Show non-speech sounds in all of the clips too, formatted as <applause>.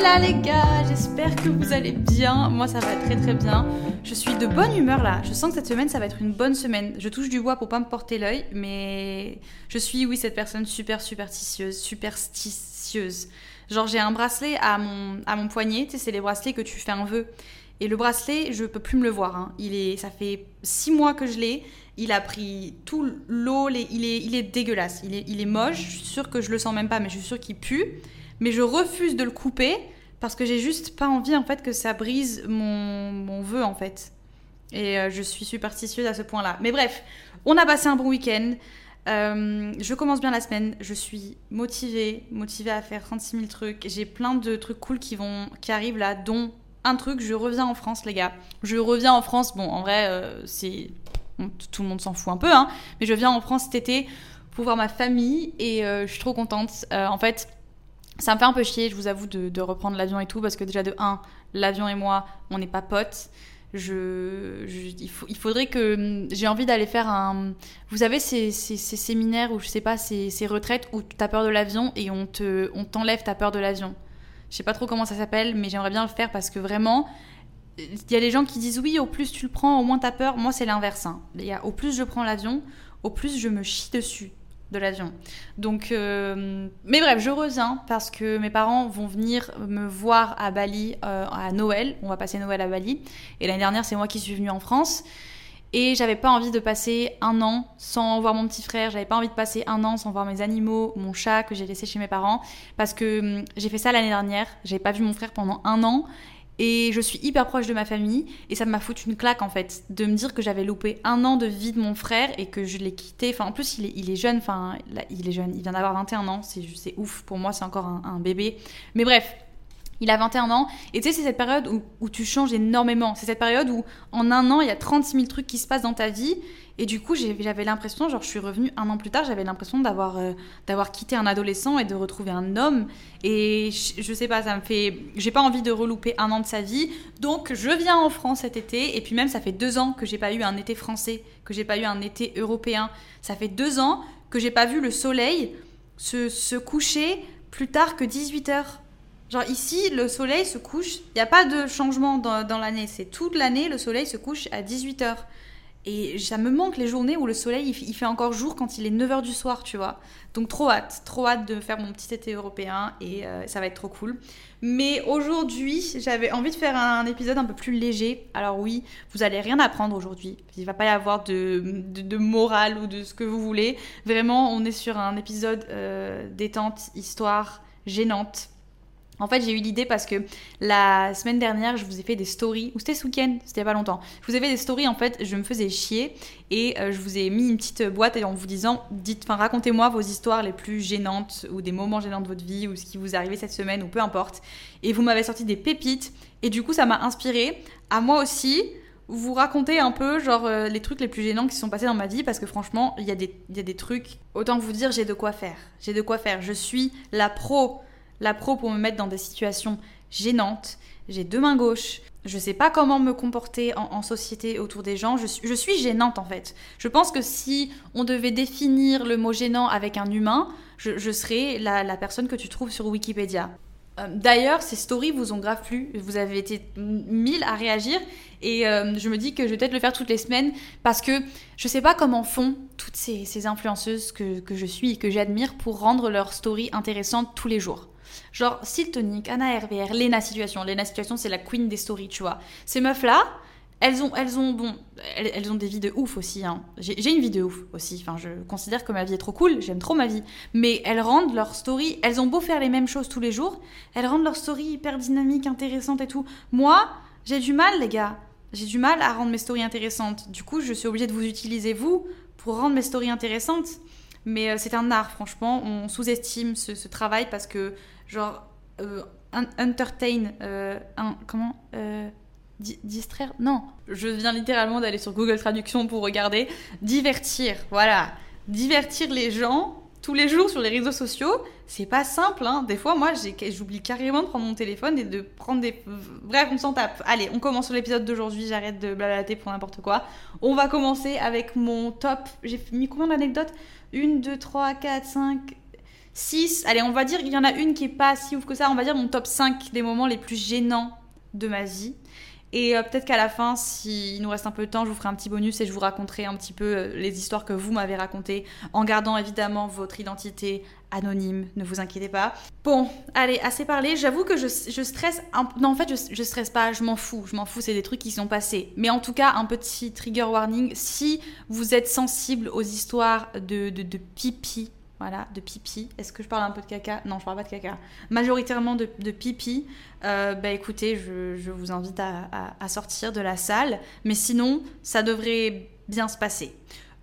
Hola les gars, j'espère que vous allez bien. Moi ça va très très bien. Je suis de bonne humeur là. Je sens que cette semaine ça va être une bonne semaine. Je touche du bois pour pas me porter l'œil, mais je suis oui cette personne super superstitieuse, superstitieuse. Genre j'ai un bracelet à mon, à mon poignet, tu sais c'est les bracelets que tu fais un vœu. Et le bracelet, je peux plus me le voir. hein. Il est, ça fait six mois que je l'ai. Il a pris tout l'eau. Il est, il est dégueulasse. Il est, il est moche. Je suis sûre que je le sens même pas, mais je suis sûre qu'il pue. Mais je refuse de le couper parce que j'ai juste pas envie en fait que ça brise mon, vœu en fait. Et euh, je suis superstitieuse à ce point-là. Mais bref, on a passé un bon week-end. Euh, je commence bien la semaine. Je suis motivée, motivée à faire 36 000 trucs. J'ai plein de trucs cool qui vont, qui arrivent là, dont un truc. Je reviens en France, les gars. Je reviens en France. Bon, en vrai, euh, c'est tout le monde s'en fout un peu, hein. Mais je viens en France cet été pour voir ma famille et je suis trop contente. En fait, ça me fait un peu chier, je vous avoue, de, reprendre l'avion et tout, parce que déjà de 1, l'avion et moi, on n'est pas potes. Je, je- il, faudrait que hum, j'ai envie d'aller faire un. Vous savez, ces, ces- séminaires ou je sais pas, ces, ces retraites où tu as peur de l'avion et on te, on t'enlève ta peur de l'avion. Je sais pas trop comment ça s'appelle, mais j'aimerais bien le faire parce que vraiment, il y a des gens qui disent oui, au plus tu le prends, au moins t'as peur. Moi, c'est l'inverse. hein. Au plus je prends l'avion, au plus je me chie dessus de l'avion. Donc, euh, mais bref, je reviens parce que mes parents vont venir me voir à Bali euh, à Noël. On va passer Noël à Bali. Et l'année dernière, c'est moi qui suis venue en France. Et j'avais pas envie de passer un an sans voir mon petit frère. J'avais pas envie de passer un an sans voir mes animaux, mon chat que j'ai laissé chez mes parents. Parce que hum, j'ai fait ça l'année dernière. J'avais pas vu mon frère pendant un an. Et je suis hyper proche de ma famille et ça m'a foutu une claque en fait de me dire que j'avais loupé un an de vie de mon frère et que je l'ai quitté. Enfin en plus il est, il est jeune, enfin il est jeune, il vient d'avoir 21 ans, c'est c'est ouf pour moi c'est encore un, un bébé. Mais bref, il a 21 ans et tu sais c'est cette période où, où tu changes énormément. C'est cette période où en un an il y a 36 000 trucs qui se passent dans ta vie et du coup j'avais l'impression, genre je suis revenue un an plus tard, j'avais l'impression d'avoir euh, quitté un adolescent et de retrouver un homme et je, sais pas, ça me fait. J'ai pas envie de relouper un an de sa vie. Donc je viens en France cet été. Et puis même, ça fait deux ans que j'ai pas eu un été français, que j'ai pas eu un été européen. Ça fait deux ans que j'ai pas vu le soleil se, coucher plus tard que 18h. Genre ici, le soleil se couche. Il n'y a pas de changement dans, dans l'année. C'est toute l'année, le soleil se couche à 18h. Et ça me manque les journées où le soleil il, fait encore jour quand il est 9h du soir, tu vois. Donc trop hâte, trop hâte de faire mon petit été européen et euh, ça va être trop cool. Mais aujourd'hui, j'avais envie de faire un épisode un peu plus léger. Alors oui, vous allez rien apprendre aujourd'hui. Il va pas y avoir de, de, de morale ou de ce que vous voulez. Vraiment, on est sur un épisode euh, détente, histoire gênante. En fait, j'ai eu l'idée parce que la semaine dernière, je vous ai fait des stories, ou c'était ce week-end, c'était pas longtemps. Je vous ai fait des stories, en fait, je me faisais chier et euh, je vous ai mis une petite boîte en vous disant, dites, enfin, racontez-moi vos histoires les plus gênantes ou des moments gênants de votre vie ou ce qui vous est arrivé cette semaine ou peu importe. Et vous m'avez sorti des pépites et du coup, ça m'a inspiré à moi aussi vous raconter un peu genre euh, les trucs les plus gênants qui sont passés dans ma vie parce que franchement, il y a des trucs, autant vous dire, j'ai de quoi faire. J'ai de quoi faire. Je suis la pro la pro pour me mettre dans des situations gênantes. J'ai deux mains gauches. Je sais pas comment me comporter en, société autour des gens. Je suis, gênante en fait. Je pense que si on devait définir le mot gênant avec un humain, je, serais la, personne que tu trouves sur Wikipédia. Euh, D'ailleurs, ces stories vous ont grave plu. Vous avez été mille à réagir. Et euh, je me dis que je vais peut-être le faire toutes les semaines parce que je sais pas comment font toutes ces, influenceuses que je suis et que j'admire pour rendre leurs stories intéressantes tous les jours. Genre Siltonic, Anna RVR, Lena Situation. Lena Situation, c'est la queen des stories, tu vois. Ces meufs-là, elles ont, elles ont, bon, elles, ont des vies de ouf aussi. Hein. J'ai une vie de ouf aussi. Enfin, je considère que ma vie est trop cool. J'aime trop ma vie. Mais elles rendent leurs stories. Elles ont beau faire les mêmes choses tous les jours, elles rendent leurs stories hyper dynamiques, intéressantes et tout. Moi, j'ai du mal, les gars. J'ai du mal à rendre mes stories intéressantes. Du coup, je suis obligée de vous utiliser, vous, pour rendre mes stories intéressantes. Mais euh, c'est un art, franchement. On sous-estime ce, travail parce que, genre, euh, entertain, euh, un, comment Distraire Non. Je viens littéralement d'aller sur Google Traduction pour regarder. Divertir, voilà. Divertir les gens tous les jours sur les réseaux sociaux, c'est pas simple. Hein. Des fois, moi, j'oublie carrément de prendre mon téléphone et de prendre des. Bref, on s'en tape. Allez, on commence sur l'épisode d'aujourd'hui. J'arrête de blablater pour n'importe quoi. On va commencer avec mon top. J'ai mis combien d'anecdotes? Une, deux, trois, quatre, cinq, six. Allez, on va dire, il y en a une qui est pas si ouf que ça. On va dire mon top 5 des moments les plus gênants de ma vie. Et euh, peut-être qu'à la fin, s'il nous reste un peu de temps, je vous ferai un petit bonus et je vous raconterai un petit peu euh, les histoires que vous m'avez racontées, en gardant évidemment votre identité anonyme, ne vous inquiétez pas. Bon, allez, assez parlé. J'avoue que je, stresse. Un... Non, en fait, je, je stresse pas, je m'en fous. Je m'en fous, c'est des trucs qui sont passés. Mais en tout cas, un petit trigger warning si vous êtes sensible aux histoires de, de, de pipi voilà, de pipi. Est-ce que je parle un peu de caca? Non, je parle pas de caca. Majoritairement de, pipi. Euh, bah écoutez, je, vous invite à, sortir de la salle. Mais sinon, ça devrait bien se passer.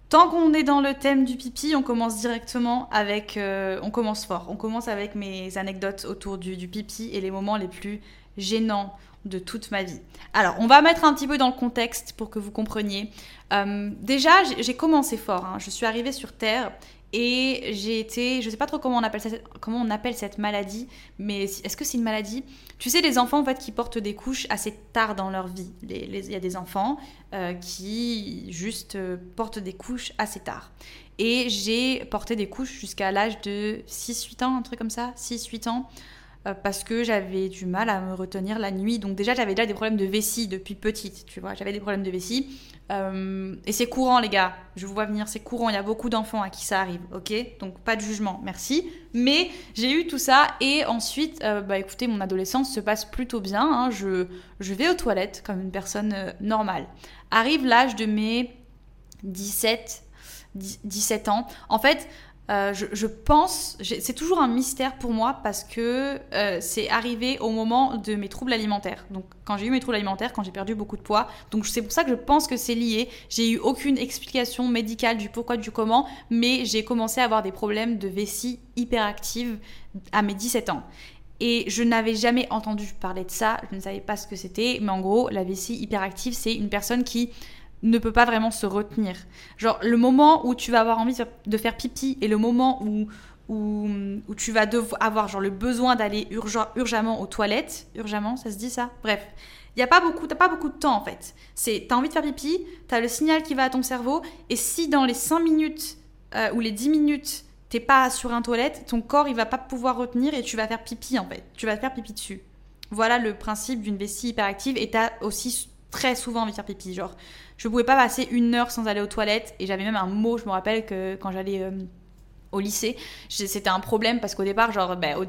Tant qu'on est dans le thème du pipi, on commence directement avec... Euh, on commence fort. On commence avec mes anecdotes autour du, pipi et les moments les plus gênants de toute ma vie. Alors, on va mettre un petit peu dans le contexte pour que vous compreniez. Euh, déjà, j'ai commencé fort. Hein. Je suis arrivée sur Terre et j'ai été, je sais pas trop comment on appelle, cette maladie, mais est-ce que c'est une maladie? Tu sais, les enfants en fait qui portent des couches assez tard dans leur vie. Il y a des enfants euh, qui juste euh, portent des couches assez tard. Et j'ai porté des couches jusqu'à l'âge de 6-8 ans, un truc comme ça, 6-8 ans. Euh, parce que j'avais du mal à me retenir la nuit. Donc déjà, j'avais déjà des problèmes de vessie depuis petite, tu vois. J'avais des problèmes de vessie. Euh, et c'est courant, les gars. Je vous vois venir, c'est courant. Il y a beaucoup d'enfants à qui ça arrive, ok? Donc pas de jugement, merci. Mais j'ai eu tout ça et ensuite, euh, bah écoutez, mon adolescence se passe plutôt bien. Hein. Je, je vais aux toilettes comme une personne normale. Arrive l'âge de mes 17, 17 ans. En fait, euh, je, pense, c'est toujours un mystère pour moi parce que euh, c'est arrivé au moment de mes troubles alimentaires. Donc quand j'ai eu mes troubles alimentaires, quand j'ai perdu beaucoup de poids. Donc c'est pour ça que je pense que c'est lié. J'ai eu aucune explication médicale du pourquoi, du comment, mais j'ai commencé à avoir des problèmes de vessie hyperactive à mes 17 ans. Et je n'avais jamais entendu parler de ça, je ne savais pas ce que c'était, mais en gros, la vessie hyperactive, c'est une personne qui ne peut pas vraiment se retenir. Genre, le moment où tu vas avoir envie de faire pipi et le moment où, où, où tu vas avoir genre, le besoin d'aller urgemment aux toilettes, urgemment, ça se dit ça? Bref, il y a pas beaucoup, t'as pas beaucoup de temps en fait. C'est, t'as envie de faire pipi, t'as le signal qui va à ton cerveau, et si dans les 5 minutes euh, ou les 10 minutes, t'es pas sur un toilette, ton corps il va pas pouvoir retenir et tu vas faire pipi en fait. Tu vas faire pipi dessus. Voilà le principe d'une vessie hyperactive et t'as aussi très souvent envie de faire pipi. Genre, je pouvais pas passer une heure sans aller aux toilettes et j'avais même un mot, je me rappelle que quand j'allais euh, au lycée, c'était un problème parce qu'au départ, genre, ben,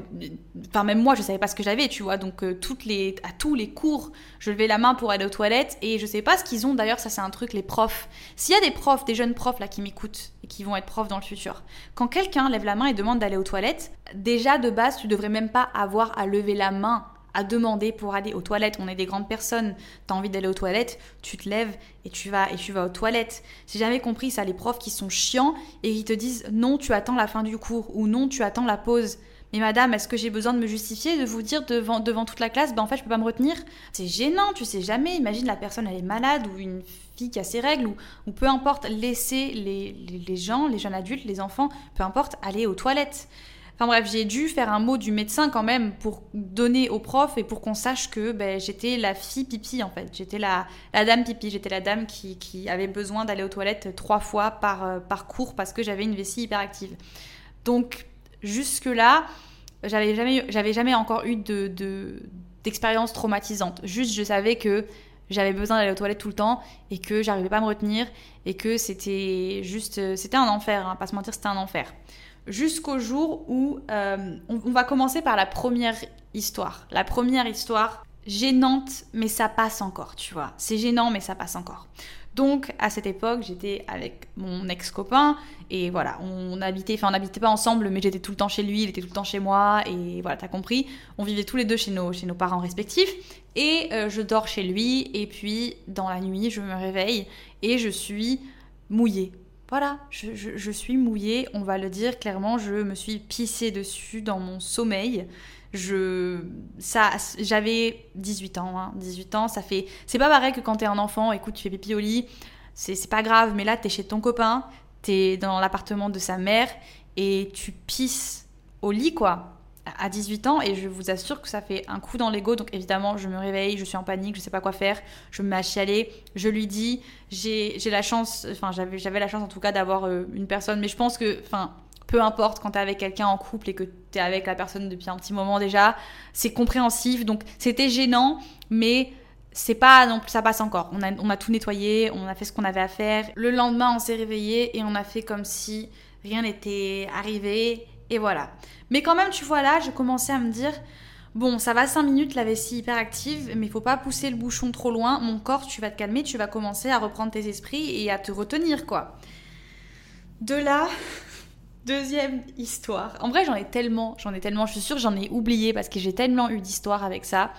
enfin même moi, je savais pas ce que j'avais, tu vois, donc euh, toutes les, à tous les cours, je levais la main pour aller aux toilettes et je sais pas ce qu'ils ont. D'ailleurs, ça c'est un truc, les profs. S'il y a des profs, des jeunes profs là qui m'écoutent et qui vont être profs dans le futur, quand quelqu'un lève la main et demande d'aller aux toilettes, déjà de base, tu devrais même pas avoir à lever la main à demander pour aller aux toilettes. On est des grandes personnes. T'as envie d'aller aux toilettes, tu te lèves et tu vas et tu vas aux toilettes. J'ai jamais compris ça les profs qui sont chiants et qui te disent non, tu attends la fin du cours ou non, tu attends la pause. Mais madame, est-ce que j'ai besoin de me justifier, de vous dire devant, devant toute la classe, ben en fait je peux pas me retenir? C'est gênant, tu sais jamais. Imagine la personne elle est malade ou une fille qui a ses règles ou, peu importe, laisser les, les gens, les jeunes adultes, les enfants, peu importe, aller aux toilettes. Enfin bref, j'ai dû faire un mot du médecin quand même pour donner au prof et pour qu'on sache que ben, j'étais la fille pipi en fait. J'étais la, la dame pipi, j'étais la dame qui, avait besoin d'aller aux toilettes trois fois par, euh, par cours parce que j'avais une vessie hyperactive. Donc jusque-là, j'avais jamais, j'avais jamais encore eu de, d'expérience traumatisante. Juste, je savais que j'avais besoin d'aller aux toilettes tout le temps et que j'arrivais pas à me retenir et que c'était juste, c'était un enfer, hein, pas se mentir, c'était un enfer jusqu'au jour où euh, on, va commencer par la première histoire. La première histoire gênante, mais ça passe encore, tu vois. C'est gênant, mais ça passe encore. Donc à cette époque, j'étais avec mon ex-copain et voilà, on habitait, enfin on n'habitait pas ensemble, mais j'étais tout le temps chez lui, il était tout le temps chez moi et voilà, t'as compris. On vivait tous les deux chez nos, chez nos parents respectifs et euh, je dors chez lui et puis dans la nuit, je me réveille et je suis mouillée. Voilà, je, suis mouillée, on va le dire clairement, je me suis pissée dessus dans mon sommeil je ça j'avais 18 ans 18 hein. ans ça fait c'est pas pareil que quand t'es un enfant écoute tu fais pipi au lit c'est pas grave mais là t'es chez ton copain t'es dans l'appartement de sa mère et tu pisses au lit quoi à 18 ans et je vous assure que ça fait un coup dans l'ego donc évidemment je me réveille je suis en panique je sais pas quoi faire je me mets à chialer je lui dis j'ai la chance enfin j'avais la chance en tout cas d'avoir euh, une personne mais je pense que enfin peu importe quand tu es avec quelqu'un en couple et que tu es avec la personne depuis un petit moment déjà, c'est compréhensif. Donc c'était gênant, mais c'est pas non plus ça passe encore. On a, on a tout nettoyé, on a fait ce qu'on avait à faire. Le lendemain, on s'est réveillé et on a fait comme si rien n'était arrivé et voilà. Mais quand même, tu vois là, j'ai commencé à me dire bon, ça va 5 minutes la vessie hyper active, mais faut pas pousser le bouchon trop loin. Mon corps, tu vas te calmer, tu vas commencer à reprendre tes esprits et à te retenir quoi. De là, <laughs> Deuxième histoire. En vrai, j'en ai tellement, j'en ai tellement, je suis sûre j'en ai oublié parce que j'ai tellement eu d'histoires avec ça.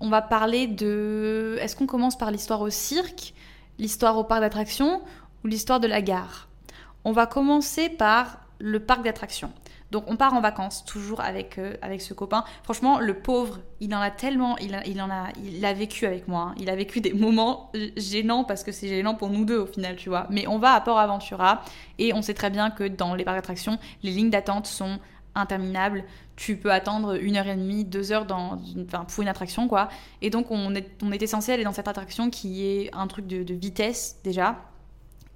On va parler de. Est-ce qu'on commence par l'histoire au cirque, l'histoire au parc d'attractions ou l'histoire de la gare? On va commencer par le parc d'attractions. Donc on part en vacances toujours avec, euh, avec ce copain. Franchement, le pauvre, il en a tellement, il, il en a, il a vécu avec moi. Hein. Il a vécu des <laughs> moments gênants parce que c'est gênant pour nous deux au final, tu vois. Mais on va à Port Aventura et on sait très bien que dans les parcs d'attractions, les lignes d'attente sont interminables. Tu peux attendre une heure et demie, deux heures dans, enfin, pour une attraction, quoi. Et donc on, est, on était censé aller dans cette attraction qui est un truc de, de vitesse déjà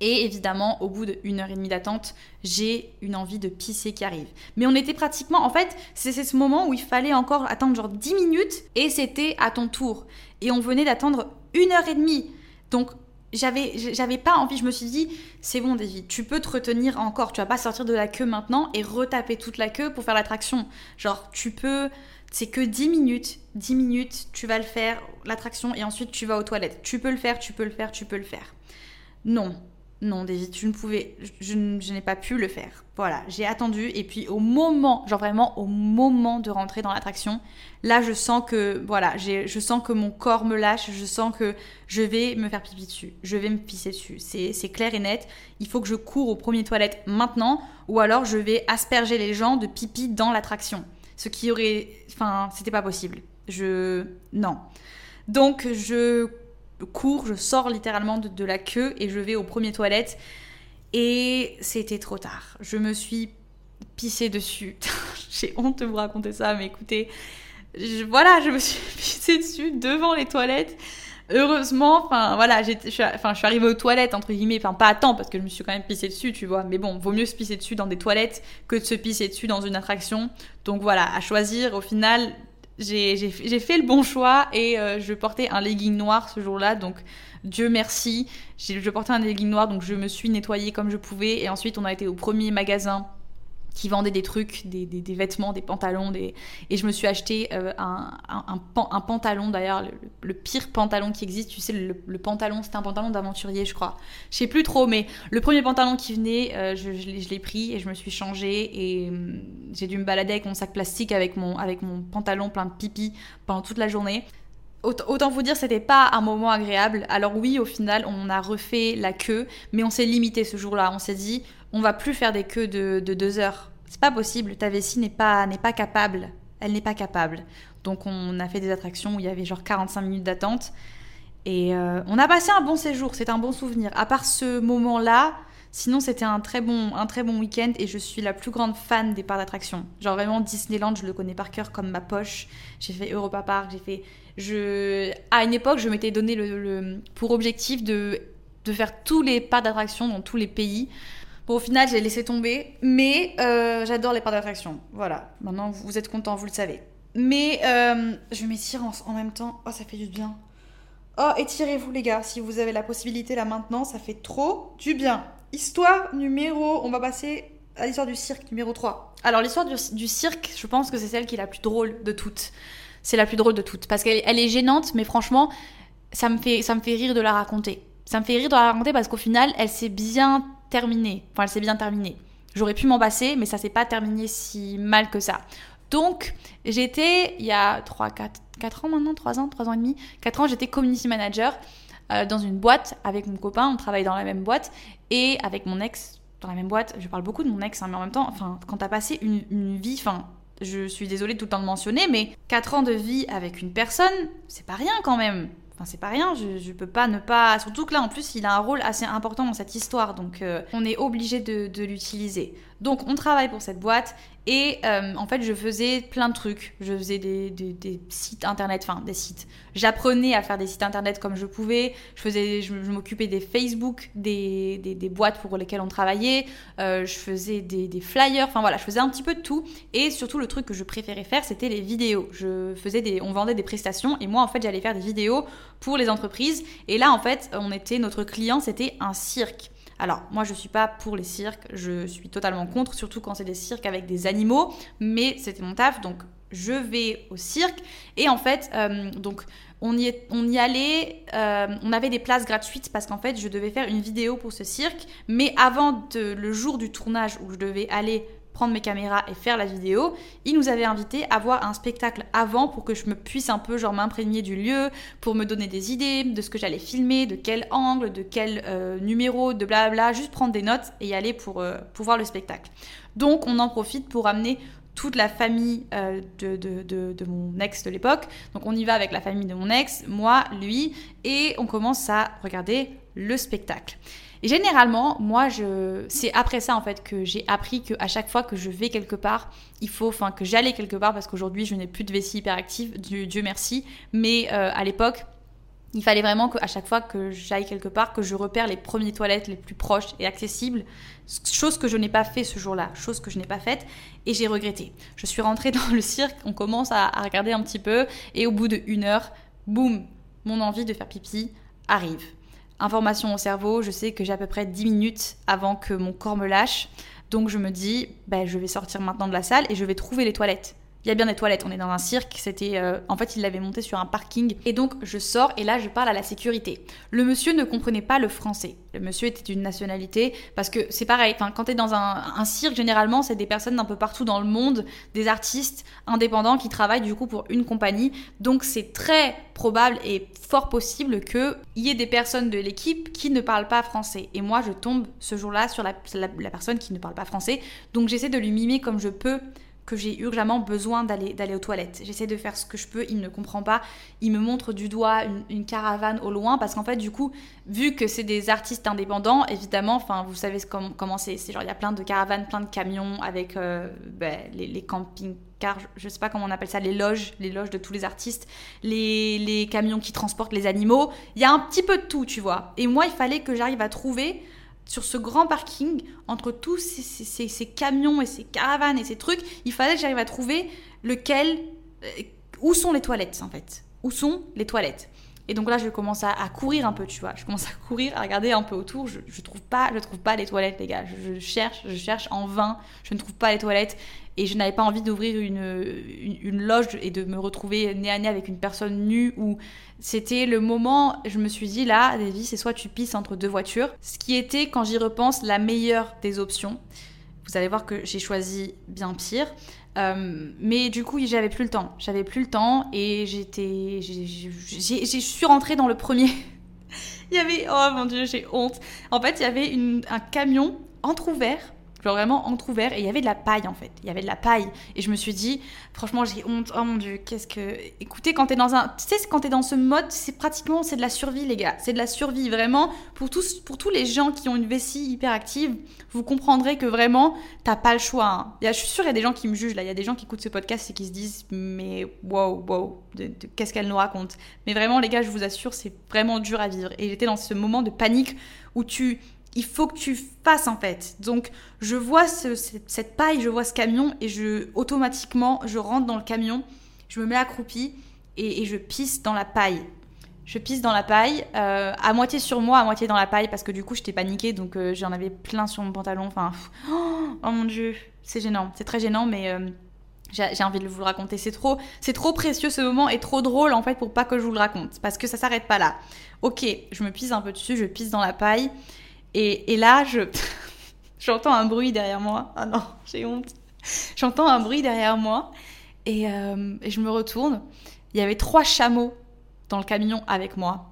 et évidemment, au bout d'une heure et demie d'attente, j'ai une envie de pisser qui arrive. Mais on était pratiquement, en fait, c'est ce moment où il fallait encore attendre genre 10 minutes et c'était à ton tour. Et on venait d'attendre une heure et demie. Donc j'avais j'avais pas envie je me suis dit c'est bon David tu peux te retenir encore tu vas pas sortir de la queue maintenant et retaper toute la queue pour faire l'attraction genre tu peux c'est que 10 minutes 10 minutes tu vas le faire l'attraction et ensuite tu vas aux toilettes tu peux le faire tu peux le faire tu peux le faire non non, David, je ne pouvais, je, n'ai pas pu le faire. Voilà, j'ai attendu et puis au moment, genre vraiment au moment de rentrer dans l'attraction, là je sens que, voilà, je sens que mon corps me lâche, je sens que je vais me faire pipi dessus, je vais me pisser dessus. C'est clair et net. Il faut que je cours aux premières toilettes maintenant ou alors je vais asperger les gens de pipi dans l'attraction. Ce qui aurait, enfin, c'était pas possible. Je, non. Donc je cours, je sors littéralement de, la queue et je vais aux premières toilettes. Et c'était trop tard. Je me suis pissée dessus. <laughs> J'ai honte de vous raconter ça, mais écoutez, voilà, je me suis <laughs> pissée dessus devant les toilettes. Heureusement, enfin voilà, je suis, arrivée aux toilettes entre guillemets, enfin pas à temps parce que je me suis quand même pissée dessus, tu vois. Mais bon, vaut mieux se pisser dessus dans des toilettes que de se pisser dessus dans une attraction. Donc voilà, à choisir, au final, j'ai fait le bon choix et euh, je portais un legging noir ce jour-là, donc Dieu merci, je portais un legging noir, donc je me suis nettoyée comme je pouvais. Et ensuite on a été au premier magasin qui vendait des trucs, des, des, vêtements, des pantalons. Des... Et je me suis acheté euh, un, un, un, pantalon, d'ailleurs, le, pire pantalon qui existe. Tu sais, le, pantalon, c'était un pantalon d'aventurier, je crois. Je sais plus trop, mais le premier pantalon qui venait, euh, je, je l'ai pris et je me suis changée. Et hum, j'ai dû me balader avec mon sac plastique, avec mon, avec mon pantalon plein de pipi pendant toute la journée. Autant vous dire, c'était pas un moment agréable. Alors oui, au final, on a refait la queue, mais on s'est limité ce jour-là. On s'est dit, on va plus faire des queues de, deux heures. C'est pas possible, ta vessie n'est pas, n'est pas capable. Elle n'est pas capable. Donc on a fait des attractions où il y avait genre 45 minutes d'attente. Et euh, on a passé un bon séjour, c'est un bon souvenir. À part ce moment-là, sinon c'était un très bon, bon week-end et je suis la plus grande fan des parcs d'attractions. Genre vraiment Disneyland, je le connais par cœur comme ma poche. J'ai fait Europa Park, j'ai fait, je, à une époque, je m'étais donné le, pour objectif de de faire tous les parcs d'attractions dans tous les pays. Bon, au final, j'ai laissé tomber, mais euh, j'adore les parcs d'attractions. Voilà, maintenant vous êtes content, vous le savez. Mais euh, je m'étire en, en, même temps. Oh, ça fait du bien. Oh, étirez-vous les gars, si vous avez la possibilité là maintenant, ça fait trop du bien. Histoire numéro, on va passer à l'histoire du cirque numéro 3. Alors l'histoire du, cirque, je pense que c'est celle qui est la plus drôle de toutes. C'est la plus drôle de toutes, parce qu'elle est gênante, mais franchement, ça me, fait, ça me fait rire de la raconter ça me fait rire de la raconter parce qu'au final, elle s'est bien terminée. Enfin, elle s'est bien terminée. J'aurais pu m'en passer, mais ça s'est pas terminé si mal que ça. Donc, j'étais, il y a 3, 4, 4 ans maintenant, 3 ans, 3 ans et demi, 4 ans, j'étais community manager euh, dans une boîte avec mon copain, on travaille dans la même boîte, et avec mon ex dans la même boîte. Je parle beaucoup de mon ex, hein, mais en même temps, enfin, quand t'as passé une, vie, enfin, je suis désolée tout le temps de mentionner, mais 4 ans de vie avec une personne, c'est pas rien quand même. Enfin, c'est pas rien, je, je, peux pas ne pas. Surtout que là, en plus, il a un rôle assez important dans cette histoire, donc euh, on est obligé de, de l'utiliser. Donc, on travaille pour cette boîte et euh, en fait, je faisais plein de trucs. Je faisais des, sites internet, enfin des sites. J'apprenais à faire des sites internet comme je pouvais. Je faisais, je, je m'occupais des Facebook, des, des, boîtes pour lesquelles on travaillait. Euh, je faisais des, flyers. Enfin voilà, je faisais un petit peu de tout. Et surtout, le truc que je préférais faire, c'était les vidéos. Je faisais des, on vendait des prestations et moi, en fait, j'allais faire des vidéos pour les entreprises. Et là, en fait, on était, notre client, c'était un cirque. Alors, moi, je suis pas pour les cirques, je suis totalement contre, surtout quand c'est des cirques avec des animaux, mais c'était mon taf, donc je vais au cirque. Et en fait, euh, donc, on y, est, on y allait, euh, on avait des places gratuites parce qu'en fait, je devais faire une vidéo pour ce cirque, mais avant le jour du tournage où je devais aller prendre mes caméras et faire la vidéo, il nous avait invité à voir un spectacle avant pour que je me puisse un peu genre m'imprégner du lieu, pour me donner des idées de ce que j'allais filmer, de quel angle, de quel euh, numéro, de blabla, juste prendre des notes et y aller pour, euh, pour voir le spectacle. Donc on en profite pour amener toute la famille euh, de, de, de, de, mon ex de l'époque. Donc on y va avec la famille de mon ex, moi, lui, et on commence à regarder le spectacle. Et généralement, moi, je... c'est après ça en fait que j'ai appris qu'à chaque fois que je vais quelque part, il faut, enfin, que j'allais quelque part parce qu'aujourd'hui je n'ai plus de vessie hyperactive, Dieu, Dieu merci. Mais euh, à l'époque, il fallait vraiment qu'à chaque fois que j'aille quelque part, que je repère les premières toilettes les plus proches et accessibles, chose que je n'ai pas fait ce jour-là, chose que je n'ai pas faite, et j'ai regretté. Je suis rentrée dans le cirque, on commence à, à regarder un petit peu, et au bout d'une heure, boum, mon envie de faire pipi arrive. Information au cerveau, je sais que j'ai à peu près 10 minutes avant que mon corps me lâche. Donc je me dis, ben, je vais sortir maintenant de la salle et je vais trouver les toilettes il y a bien des toilettes. On est dans un cirque. C'était, euh, en fait, il l'avait monté sur un parking. Et donc, je sors et là, je parle à la sécurité. Le monsieur ne comprenait pas le français. Le monsieur était d'une nationalité parce que c'est pareil. Quand t'es dans un, cirque, généralement, c'est des personnes d'un peu partout dans le monde, des artistes indépendants qui travaillent du coup pour une compagnie. Donc, c'est très probable et fort possible qu'il y ait des personnes de l'équipe qui ne parlent pas français. Et moi, je tombe ce jour-là sur la, la personne qui ne parle pas français. Donc, j'essaie de lui mimer comme je peux que j'ai urgemment besoin d'aller d'aller aux toilettes. J'essaie de faire ce que je peux, il ne comprend pas. Il me montre du doigt une, caravane au loin parce qu'en fait du coup, vu que c'est des artistes indépendants, évidemment, enfin vous savez comment comment c'est, genre il y a plein de caravanes, plein de camions avec euh, ben, les, les camping-cars, je sais pas comment on appelle ça, les loges, les loges de tous les artistes, les, les camions qui transportent les animaux. Il y a un petit peu de tout, tu vois. Et moi, il fallait que j'arrive à trouver sur ce grand parking, entre tous ces, camions et ces caravanes et ces trucs, il fallait que j'arrive à trouver lequel, euh, où sont les toilettes en fait, où sont les toilettes. Et donc là, je commence à, courir un peu, tu vois. Je commence à courir, à regarder un peu autour. Je, je trouve pas, je trouve pas les toilettes, les gars. Je, cherche, je cherche en vain. Je ne trouve pas les toilettes. Et je n'avais pas envie d'ouvrir une, une, loge et de me retrouver nez à nez avec une personne nue. Ou c'était le moment. Je me suis dit là, Davy, c'est soit tu pisses entre deux voitures. Ce qui était, quand j'y repense, la meilleure des options. Vous allez voir que j'ai choisi bien pire. Euh, mais du coup, j'avais plus le temps. J'avais plus le temps et j'étais. Je suis rentrée dans le premier. <laughs> il y avait. Oh mon dieu, j'ai honte. En fait, il y avait une, un camion entrouvert genre vraiment entrouvert et il y avait de la paille en fait. Il y avait de la paille. Et je me suis dit franchement j'ai honte. Oh mon dieu qu'est-ce que écoutez quand t'es dans un tu sais quand t'es dans ce mode c'est pratiquement c'est de la survie les gars. C'est de la survie vraiment. Pour tous pour tous les gens qui ont une vessie hyper active vous comprendrez que vraiment t'as pas le choix hein. y a, je suis sûre il y a des gens qui me jugent là. Il y a des gens qui écoutent ce podcast et qui se disent mais wow wow qu'est-ce qu'elle nous raconte. Mais vraiment les gars je vous assure c'est vraiment dur à vivre. Et j'étais dans ce moment de panique où tu il faut que tu fasses en fait. Donc je vois ce, cette paille, je vois ce camion et je automatiquement je rentre dans le camion, je me mets accroupi et, je pisse dans la paille. Je pisse dans la paille, euh, à moitié sur moi, à moitié dans la paille parce que du coup j'étais paniquée donc euh, j'en avais plein sur mon pantalon. Enfin, oh, oh, mon dieu, c'est gênant, c'est très gênant mais euh, J'ai envie de vous le raconter. C'est trop, c'est trop précieux ce moment et trop drôle en fait pour pas que je vous le raconte. Parce que ça s'arrête pas là. Ok, je me pisse un peu dessus, je pisse dans la paille. Et, là, je. <laughs> J'entends un bruit derrière moi. Ah non, j'ai honte. J'entends un bruit derrière moi. Et, euh, et je me retourne. Il y avait trois chameaux dans le camion avec moi.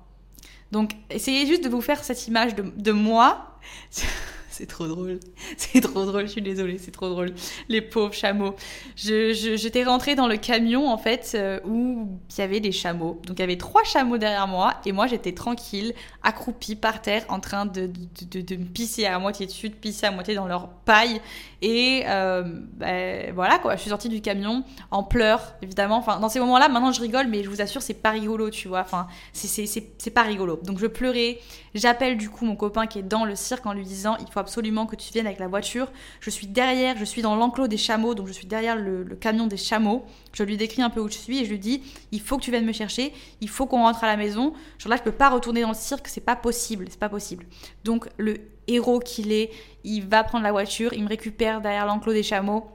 Donc, essayez juste de vous faire cette image de, de moi. <laughs> C'est trop drôle. <laughs> C'est trop drôle, je suis désolée, c'est trop drôle. Les pauvres chameaux. Je, j'étais rentrée dans le camion, en fait, euh, où il y avait des chameaux. Donc, il y avait trois chameaux derrière moi, et moi, j'étais tranquille, accroupie par terre, en train de, de, de, me pisser à moitié dessus, de pisser à moitié dans leur paille. Et euh, ben, voilà, quoi. Je suis sortie du camion en pleurs, évidemment. Enfin, dans ces moments-là, maintenant, je rigole, mais je vous assure, c'est pas rigolo, tu vois. Enfin, c'est pas rigolo. Donc, je pleurais. J'appelle, du coup, mon copain qui est dans le cirque en lui disant, il faut absolument que tu viennes avec la voiture. Je suis derrière, je suis dans l'enclos des chameaux, donc je suis derrière le, camion des chameaux. Je lui décris un peu où je suis et je lui dis il faut que tu viennes me chercher, il faut qu'on rentre à la maison. Genre là, je peux pas retourner dans le cirque, c'est pas possible, c'est pas possible. Donc le héros qu'il est, il va prendre la voiture, il me récupère derrière l'enclos des chameaux.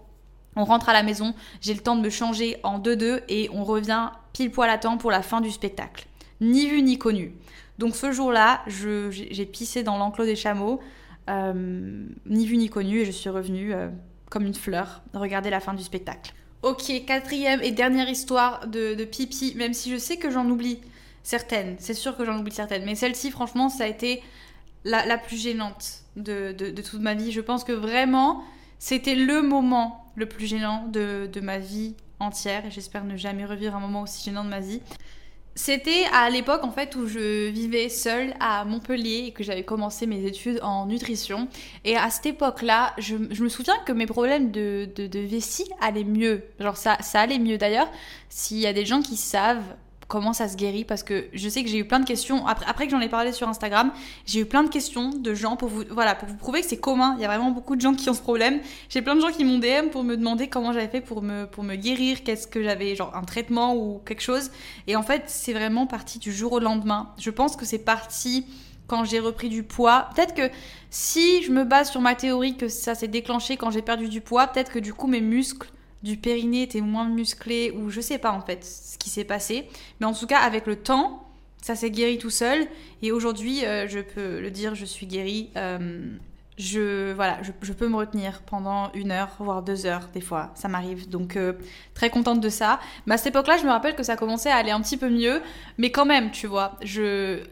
On rentre à la maison, j'ai le temps de me changer en 2-2 et on revient pile poil à temps pour la fin du spectacle. Ni vu ni connu. Donc ce jour-là, j'ai pissé dans l'enclos des chameaux. Euh, ni vu ni connu, et je suis revenue euh, comme une fleur regarder la fin du spectacle. Ok, quatrième et dernière histoire de, pipi, même si je sais que j'en oublie certaines, c'est sûr que j'en oublie certaines, mais celle-ci, franchement, ça a été la, plus gênante de, toute ma vie. Je pense que vraiment, c'était le moment le plus gênant de, de ma vie entière, et j'espère ne jamais revivre un moment aussi gênant de ma vie. C'était à l'époque en fait où je vivais seule à Montpellier et que j'avais commencé mes études en nutrition. Et à cette époque-là, je, me souviens que mes problèmes de, de, vessie allaient mieux. Genre ça, ça allait mieux d'ailleurs. S'il y a des gens qui savent comment ça se guérit parce que je sais que j'ai eu plein de questions après, que j'en ai parlé sur Instagram j'ai eu plein de questions de gens pour vous voilà pour vous prouver que c'est commun. Il y a vraiment beaucoup de gens qui ont ce problème. J'ai plein de gens qui m'ont DM pour me demander comment j'avais fait pour me pour me guérir qu'est-ce que j'avais genre un traitement ou quelque chose. Et en fait c'est vraiment parti du jour au lendemain. Je pense que c'est parti quand j'ai repris du poids. Peut-être que si je me base sur ma théorie que ça s'est déclenché quand j'ai perdu du poids, peut-être que du coup mes muscles du périnée était moins musclé ou je sais pas en fait ce qui s'est passé. Mais en tout cas, avec le temps, ça s'est guéri tout seul. Et aujourd'hui, euh, je peux le dire, je suis guérie. Euh, je, voilà, je, peux me retenir pendant une heure, voire deux heures, des fois, ça m'arrive. Donc, euh, très contente de ça. Mais à cette époque-là, je me rappelle que ça commençait à aller un petit peu mieux. Mais quand même, tu vois, je,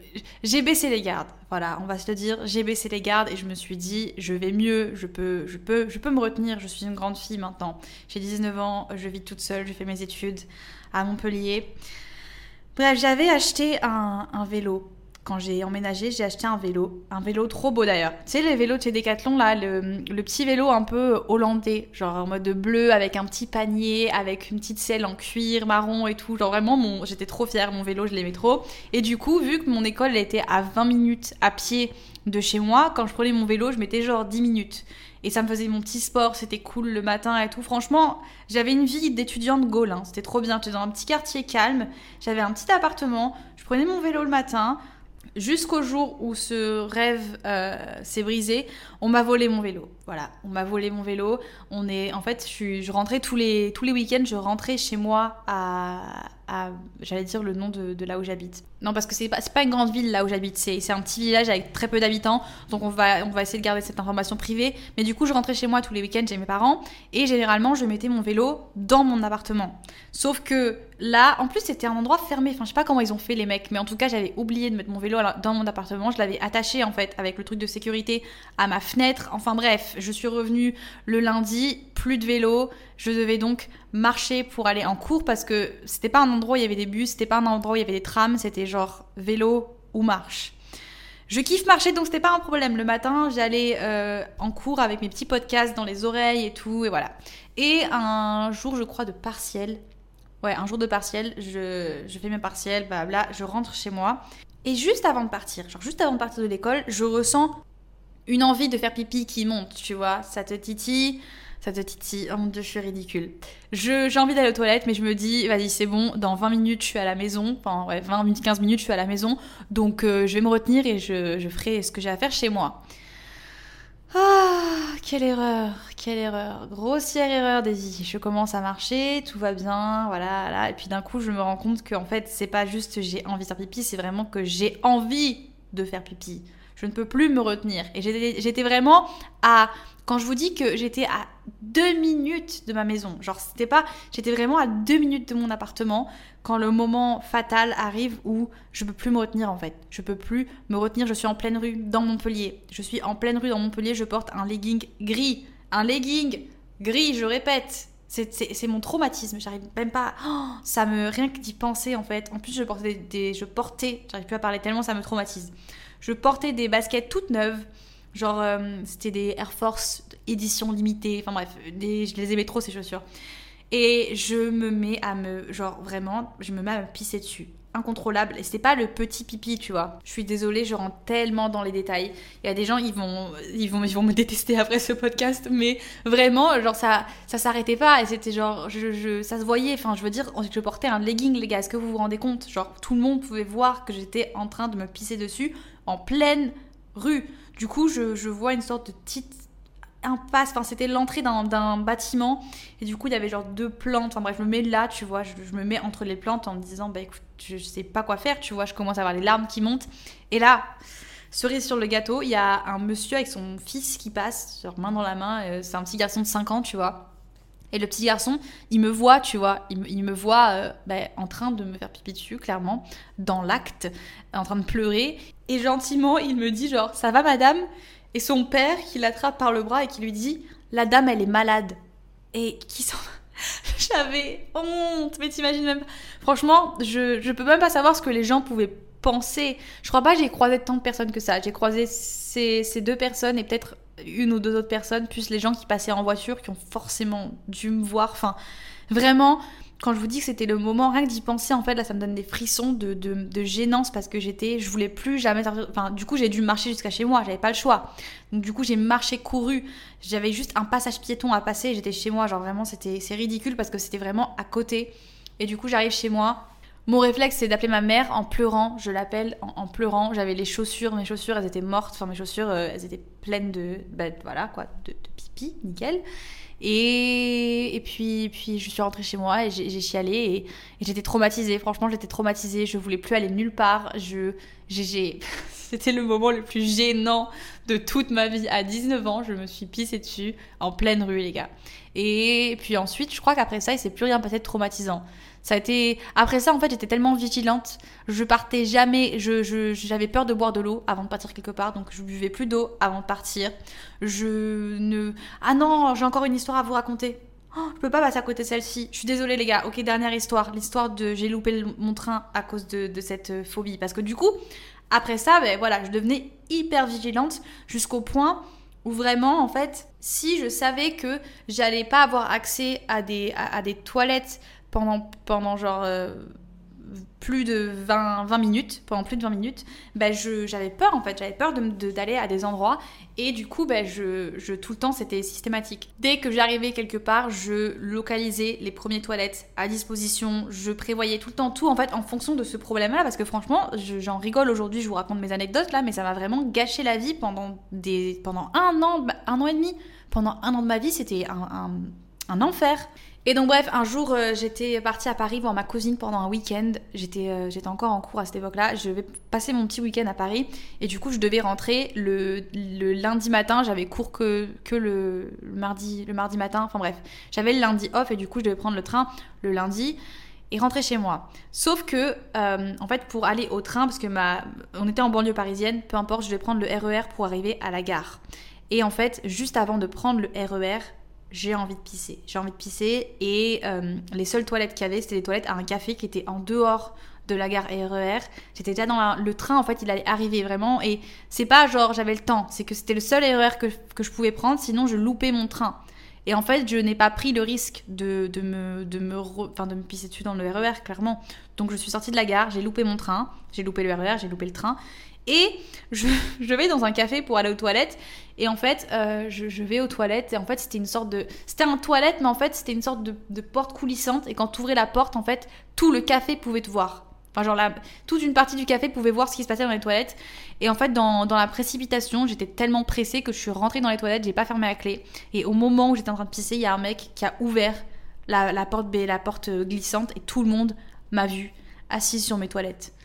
j'ai baissé les gardes. Voilà, on va se le dire, j'ai baissé les gardes et je me suis dit, je vais mieux, je peux, je peux, je peux me retenir. Je suis une grande fille maintenant. J'ai 19 ans, je vis toute seule, je fais mes études à Montpellier. Bref, j'avais acheté un, un vélo quand j'ai emménagé, j'ai acheté un vélo. Un vélo trop beau d'ailleurs. Tu sais, les vélos de chez Decathlon, là, le, petit vélo un peu hollandais, genre en mode bleu, avec un petit panier, avec une petite selle en cuir marron et tout. Genre vraiment, mon, j'étais trop fière, mon vélo, je l'aimais trop. Et du coup, vu que mon école était à 20 minutes à pied de chez moi, quand je prenais mon vélo, je mettais genre 10 minutes. Et ça me faisait mon petit sport, c'était cool le matin et tout. Franchement, j'avais une vie d'étudiante gaule, hein. c'était trop bien. J'étais dans un petit quartier calme, j'avais un petit appartement, je prenais mon vélo le matin, jusqu'au jour où ce rêve euh, s'est brisé, on m'a volé mon vélo. Voilà, on m'a volé mon vélo. On est, en fait, je, rentrais tous les, tous les week-ends, je rentrais chez moi à, j'allais dire le nom de, là où j'habite. Non, parce que c'est pas, pas une grande ville là où j'habite, c'est un petit village avec très peu d'habitants, donc on va, on va essayer de garder cette information privée. Mais du coup, je rentrais chez moi tous les week-ends chez mes parents, et généralement, je mettais mon vélo dans mon appartement. Sauf que là, en plus, c'était un endroit fermé, enfin, je sais pas comment ils ont fait les mecs, mais en tout cas, j'avais oublié de mettre mon vélo dans mon appartement, je l'avais attaché en fait avec le truc de sécurité à ma fenêtre. Enfin bref, je suis revenue le lundi, plus de vélo, je devais donc marcher pour aller en cours parce que c'était pas un endroit où il y avait des bus, c'était pas un endroit où il y avait des trams, c'était genre vélo ou marche. Je kiffe marcher donc c'était pas un problème. Le matin, j'allais euh, en cours avec mes petits podcasts dans les oreilles et tout, et voilà. Et un jour, je crois, de partiel, ouais, un jour de partiel, je, je fais mes partiels, blabla, je rentre chez moi. Et juste avant de partir, genre juste avant de partir de l'école, je ressens une envie de faire pipi qui monte, tu vois. Ça te titille, ça te titille. Oh mon dieu, je suis ridicule. j'ai envie d'aller aux toilettes, mais je me dis, vas-y, c'est bon, dans 20 minutes, je suis à la maison. Enfin, ouais, 20 minutes, 15 minutes, je suis à la maison. Donc, euh, je vais me retenir et je, je ferai ce que j'ai à faire chez moi. Ah, quelle erreur, quelle erreur, grossière erreur, Daisy. Je commence à marcher, tout va bien, voilà, là, et puis d'un coup, je me rends compte qu'en fait, c'est pas juste j'ai envie de faire pipi, c'est vraiment que j'ai envie de faire pipi. Je ne peux plus me retenir. Et j'étais vraiment à quand je vous dis que j'étais à deux minutes de ma maison, genre c'était pas, j'étais vraiment à deux minutes de mon appartement quand le moment fatal arrive où je peux plus me retenir en fait. Je peux plus me retenir, je suis en pleine rue dans Montpellier. Je suis en pleine rue dans Montpellier, je porte un legging gris. Un legging gris, je répète. C'est mon traumatisme, j'arrive même pas. Oh, ça me. Rien que d'y penser en fait. En plus, je portais des. Je portais. J'arrive plus à parler tellement ça me traumatise. Je portais des baskets toutes neuves Genre, euh, c'était des Air Force édition limitée. Enfin bref, je les aimais trop ces chaussures. Et je me mets à me. Genre, vraiment, je me mets à me pisser dessus. Incontrôlable. Et c'était pas le petit pipi, tu vois. Je suis désolée, je rentre tellement dans les détails. Il y a des gens, ils vont, ils vont, ils vont me détester après ce podcast. Mais vraiment, genre, ça, ça s'arrêtait pas. Et c'était genre, je, ça se voyait. Enfin, je veux dire, je portais un legging, les gars. Est-ce que vous vous rendez compte? Genre, tout le monde pouvait voir que j'étais en train de me pisser dessus en pleine rue. Du coup, je, vois une sorte de petite impasse. Enfin, c'était l'entrée d'un bâtiment. Et du coup, il y avait genre deux plantes. Enfin, bref, je me mets là, tu vois. Je, me mets entre les plantes en me disant, bah écoute, je, sais pas quoi faire, tu vois. Je commence à avoir les larmes qui montent. Et là, cerise sur le gâteau, il y a un monsieur avec son fils qui passe, genre main dans la main. Euh, c'est un petit garçon de 5 ans, tu vois. Et le petit garçon, il me voit, tu vois, il, me voit euh, bah, en train de me faire pipi dessus, clairement, dans l'acte, en train de pleurer. Et gentiment, il me dit genre, ça va madame? Et son père qui l'attrape par le bras et qui lui dit, la dame, elle est malade. Et qui s'en... <laughs> J'avais honte, mais t'imagines même... Franchement, je, je peux même pas savoir ce que les gens pouvaient Je crois pas j'ai croisé tant de personnes que ça. J'ai croisé ces, deux personnes et peut-être une ou deux autres personnes, plus les gens qui passaient en voiture, qui ont forcément dû me voir. Enfin, vraiment, quand je vous dis que c'était le moment, rien que d'y penser, en fait, là, ça me donne des frissons de, de, gênance parce que j'étais, je voulais plus jamais. Enfin, du coup, j'ai dû marcher jusqu'à chez moi, j'avais pas le choix. Donc, du coup, j'ai marché, couru. J'avais juste un passage piéton à passer, j'étais chez moi. Genre, vraiment, c'était, c'est ridicule parce que c'était vraiment à côté. Et du coup, j'arrive chez moi, mon réflexe, c'est d'appeler ma mère en pleurant. Je l'appelle en, pleurant. J'avais les chaussures, mes chaussures, elles étaient mortes. Enfin, mes chaussures, euh, elles étaient pleines de, bah, voilà, quoi, de, pipi, nickel. Et, et puis, puis, je suis rentrée chez moi et j'ai chialé et, j'étais traumatisée. Franchement, j'étais traumatisée. Je voulais plus aller nulle part. Je, j'ai, <laughs> c'était le moment le plus gênant de toute ma vie. À 19 ans, je me suis pissée dessus en pleine rue, les gars. Et puis ensuite, je crois qu'après ça, il s'est plus rien passé de traumatisant. Ça a été. Après ça, en fait, j'étais tellement vigilante. Je partais jamais. Je, j'avais peur de boire de l'eau avant de partir quelque part, donc je buvais plus d'eau avant de partir. Je ne. Ah non, j'ai encore une histoire à vous raconter. Oh, je peux pas passer à côté de celle-ci. Je suis désolée, les gars. Ok, dernière histoire. L'histoire de j'ai loupé mon train à cause de, cette euh, phobie. Parce que du coup, après ça, ben voilà, je devenais hyper vigilante jusqu'au point où vraiment, en fait, si je savais que j'allais pas avoir accès à des, à des toilettes pendant, pendant genre euh, plus de 20, 20 minutes, pendant plus de 20 minutes, bah j'avais peur en fait, j'avais peur d'aller à des endroits et du coup bah, je, je, tout le temps c'était systématique. Dès que j'arrivais quelque part, je localisais les premières toilettes à disposition, je prévoyais tout le temps tout en fait en fonction de ce problème-là parce que franchement j'en rigole aujourd'hui, je vous raconte mes anecdotes là, mais ça m'a vraiment gâché la vie pendant, des, pendant un an, bah, un an et demi. Pendant un an de ma vie, c'était un, un enfer. Et donc bref, un jour euh, j'étais partie à Paris voir ma cousine pendant un week-end. J'étais euh, j'étais encore en cours à cette époque-là. Je vais passer mon petit week-end à Paris et du coup je devais rentrer le, le lundi matin. J'avais cours que, que le, mardi le mardi matin. Enfin bref, j'avais le lundi off et du coup je devais prendre le train le lundi et rentrer chez moi. Sauf que, euh, en fait, pour aller au train, parce que ma, on était en banlieue parisienne, peu importe, je devais prendre le RER e pour arriver à la gare. Et en fait, juste avant de prendre le RER, j'ai envie de pisser. J'ai envie de pisser et euh, les seules toilettes qu'il y avait, c'était des toilettes à un café qui était en dehors de la gare RER. J'étais déjà dans le train, en fait, il allait arriver vraiment. Et c'est pas genre j'avais le temps, c'est que c'était le seul RER que, que, je pouvais prendre, sinon je loupais mon train. Et en fait, je n'ai pas pris le risque de, de me, de, me de me pisser dessus dans le RER, clairement. Donc je suis sortie de la gare, j'ai loupé mon train, j'ai loupé le RER, j'ai loupé le train. Et je, vais dans un café pour aller aux toilettes. Et en fait, euh, je, vais aux toilettes. Et en fait, c'était une sorte de. C'était un toilette, mais en fait, c'était une sorte de, porte coulissante. Et quand tu ouvrais la porte, en fait, tout le café pouvait te voir. Enfin, genre, la, toute une partie du café pouvait voir ce qui se passait dans les toilettes. Et en fait, dans, dans la précipitation, j'étais tellement pressée que je suis rentrée dans les toilettes, j'ai pas fermé la clé. Et au moment où j'étais en train de pisser, il y a un mec qui a ouvert la, la porte, la porte glissante et tout le monde m'a vue assise sur mes toilettes.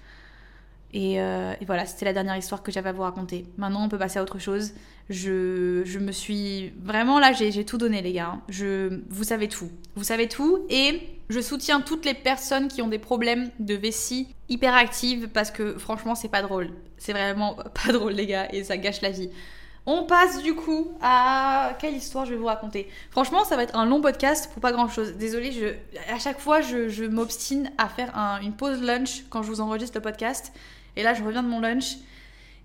Et, euh, et voilà, c'était la dernière histoire que j'avais à vous raconter. Maintenant, on peut passer à autre chose. Je, je me suis... Vraiment, là, j'ai tout donné, les gars. Je, vous savez tout. Vous savez tout. Et je soutiens toutes les personnes qui ont des problèmes de vessie hyperactive parce que, franchement, c'est pas drôle. C'est vraiment <laughs> pas drôle, les gars. Et ça gâche la vie. On passe du coup à quelle histoire je vais vous raconter. Franchement, ça va être un long podcast pour pas grand chose. Désolée, je... à chaque fois, je, m'obstine à faire un- une pause lunch quand je vous enregistre le podcast. Et là, je reviens de mon lunch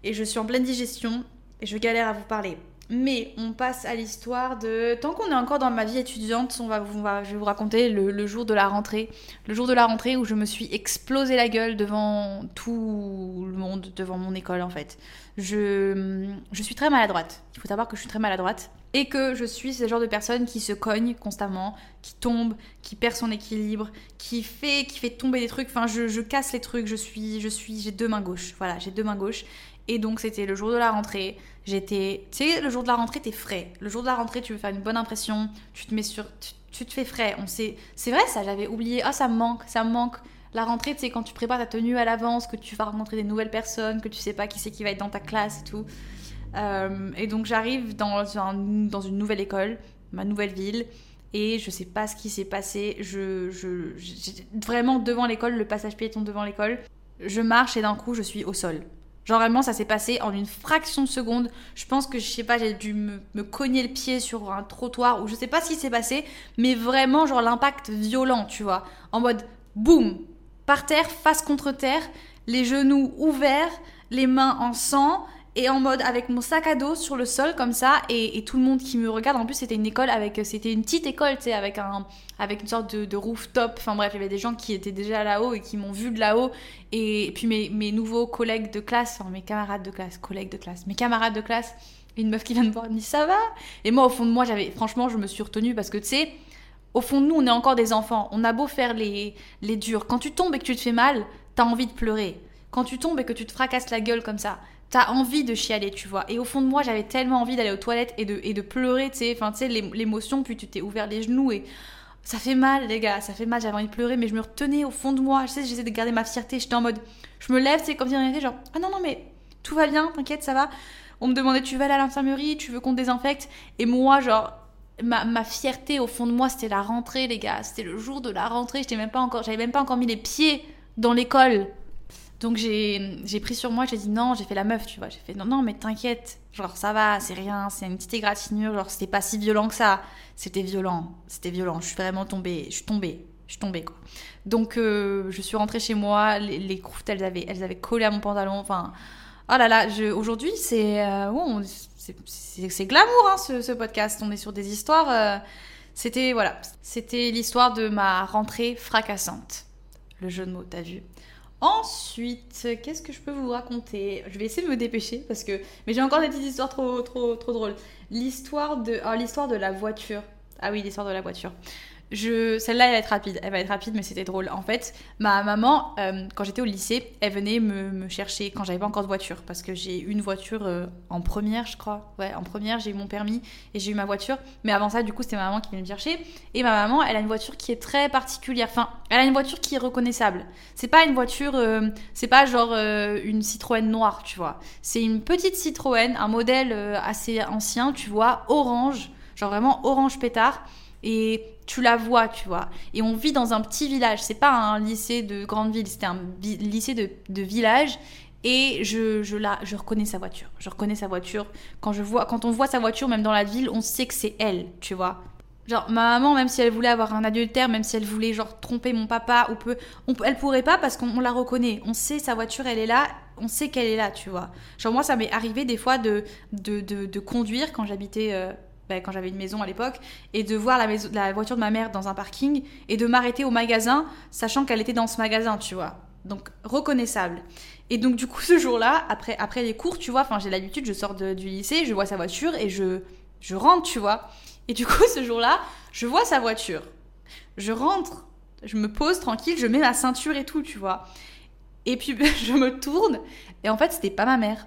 et je suis en pleine digestion et je galère à vous parler. Mais on passe à l'histoire de. Tant qu'on est encore dans ma vie étudiante, on va, on va- je vais vous raconter le, le jour de la rentrée. Le jour de la rentrée où je me suis explosé la gueule devant tout le monde, devant mon école en fait. Je, je suis très maladroite. Il faut savoir que je suis très maladroite. Et que je suis ce genre de personne qui se cogne constamment, qui tombe, qui perd son équilibre, qui fait, qui fait tomber des trucs. Enfin, je, je casse les trucs. Je suis, je suis, j'ai deux mains gauches. Voilà, j'ai deux mains gauches. Et donc, c'était le jour de la rentrée. J'étais, tu sais, le jour de la rentrée, t'es frais. Le jour de la rentrée, tu veux faire une bonne impression. Tu te mets sur, tu, tu te fais frais. On sait, c'est vrai ça. J'avais oublié. Ah, ça me manque, ça me manque. La rentrée, sais, quand tu prépares ta tenue à l'avance, que tu vas rencontrer des nouvelles personnes, que tu sais pas qui c'est qui va être dans ta classe et tout. Euh, et donc j'arrive dans, dans une nouvelle école, ma nouvelle ville, et je sais pas ce qui s'est passé. Je, je, vraiment devant l'école, le passage piéton devant l'école. Je marche et d'un coup je suis au sol. Genre vraiment ça s'est passé en une fraction de seconde. Je pense que je sais pas, j'ai dû me, me cogner le pied sur un trottoir ou je sais pas ce qui s'est passé, mais vraiment genre l'impact violent, tu vois. En mode boum, par terre, face contre terre, les genoux ouverts, les mains en sang et en mode avec mon sac à dos sur le sol comme ça et, tout le monde qui me regarde en plus c'était une école avec c'était une petite école tu sais avec un avec une sorte de, rooftop enfin bref il y avait des gens qui étaient déjà là-haut et qui m'ont vu de là-haut et, puis mes, mes nouveaux collègues de classe enfin mes camarades de classe collègues de classe mes camarades de classe une meuf qui vient de voir me dit ça va? Et moi au fond de moi j'avais franchement je me suis retenue parce que tu sais au fond de nous, on est encore des enfants. On a beau faire les, les durs. Quand tu tombes et que tu te fais mal, t'as envie de pleurer. Quand tu tombes et que tu te fracasses la gueule comme ça, t'as envie de chialer, tu vois. Et au fond de moi, j'avais tellement envie d'aller aux toilettes et de, et de pleurer, tu sais. Enfin, tu sais, l'é- l'émotion, puis tu t'es ouvert les genoux et ça fait mal, les gars. Ça fait mal, j'avais envie de pleurer, mais je me retenais au fond de moi. Je sais, j'essayais de garder ma fierté. J'étais en mode, je me lève, c'est comme si rien n'était, genre, ah non, non, mais tout va bien, t'inquiète, ça va. On me demandait, tu veux aller à l'infirmerie, tu veux qu'on te désinfecte? Et moi, genre, ma, ma fierté au fond de moi, c'était la rentrée, les gars. C'était le jour de la rentrée. J'étais même pas encore, j'avais même pas encore mis les pieds dans l'école. Donc j'ai pris sur moi, j'ai dit non, j'ai fait la meuf, tu vois. J'ai fait non, non, mais t'inquiète. Genre ça va, c'est rien, c'est une petite égratignure. Genre c'était pas si violent que ça. C'était violent, c'était violent. Je suis vraiment tombée, je suis tombée, je suis tombée quoi. Donc euh, je suis rentrée chez moi, les, les croûtes elles avaient, elles avaient collé à mon pantalon. Enfin, oh là là, aujourd'hui c'est euh, c'est- glamour hein, ce, ce podcast. On est sur des histoires. euh, c'était voilà, c'était l'histoire de ma rentrée fracassante. Le jeu de mots, t'as vu Ensuite, qu'est-ce que je peux vous raconter? Je vais essayer de me dépêcher parce que. Mais j'ai encore des petites histoires trop, trop, trop drôles. L'histoire de. Ah, l'histoire de la voiture. Ah oui, l'histoire de la voiture. Je... Celle-là, elle va être rapide. Elle va être rapide, mais c'était drôle. En fait, ma maman, euh, quand j'étais au lycée, elle venait me, chercher quand j'avais pas encore de voiture. Parce que j'ai eu une voiture euh, en première, je crois. Ouais, en première, j'ai eu mon permis et j'ai eu ma voiture. Mais avant ça, du coup, c'était ma maman qui venait me chercher. Et ma maman, elle a une voiture qui est très particulière. Enfin, elle a une voiture qui est reconnaissable. C'est pas une voiture, euh, c'est pas genre une Citroën noire, tu vois. C'est une petite Citroën, un modèle assez ancien, tu vois, orange, genre vraiment orange pétard. Et tu la vois, tu vois. Et on vit dans un petit village. C'est pas un lycée de grande ville, c'était un lycée de, de village. Et je, je, la, je reconnais sa voiture. Je reconnais sa voiture. Quand, je vois, quand on voit sa voiture, même dans la ville, on sait que c'est elle, tu vois. Genre, ma maman, même si elle voulait avoir un adultère, même si elle voulait, genre, tromper mon papa, ou peut, on, elle pourrait pas parce qu'on on la reconnaît. On sait sa voiture, elle est là, on sait qu'elle est là, tu vois. Genre, moi, ça m'est arrivé des fois de, de, de, de conduire quand j'habitais. euh, bah, quand j'avais une maison à l'époque, et de voir la, voiture de ma mère dans un parking, et de m'arrêter au magasin, sachant qu'elle était dans ce magasin, tu vois. Donc, reconnaissable. Et donc, du coup, ce jour-là, après, après les cours, tu vois, enfin, j'ai l'habitude, je sors du lycée, je vois sa voiture, et je, je rentre, tu vois. Et du coup, <laughs> ce jour-là, je vois sa voiture. Je rentre, je me pose tranquille, je mets ma ceinture et tout, tu vois. Et puis <laughs> je me tourne et en fait c'était pas ma mère.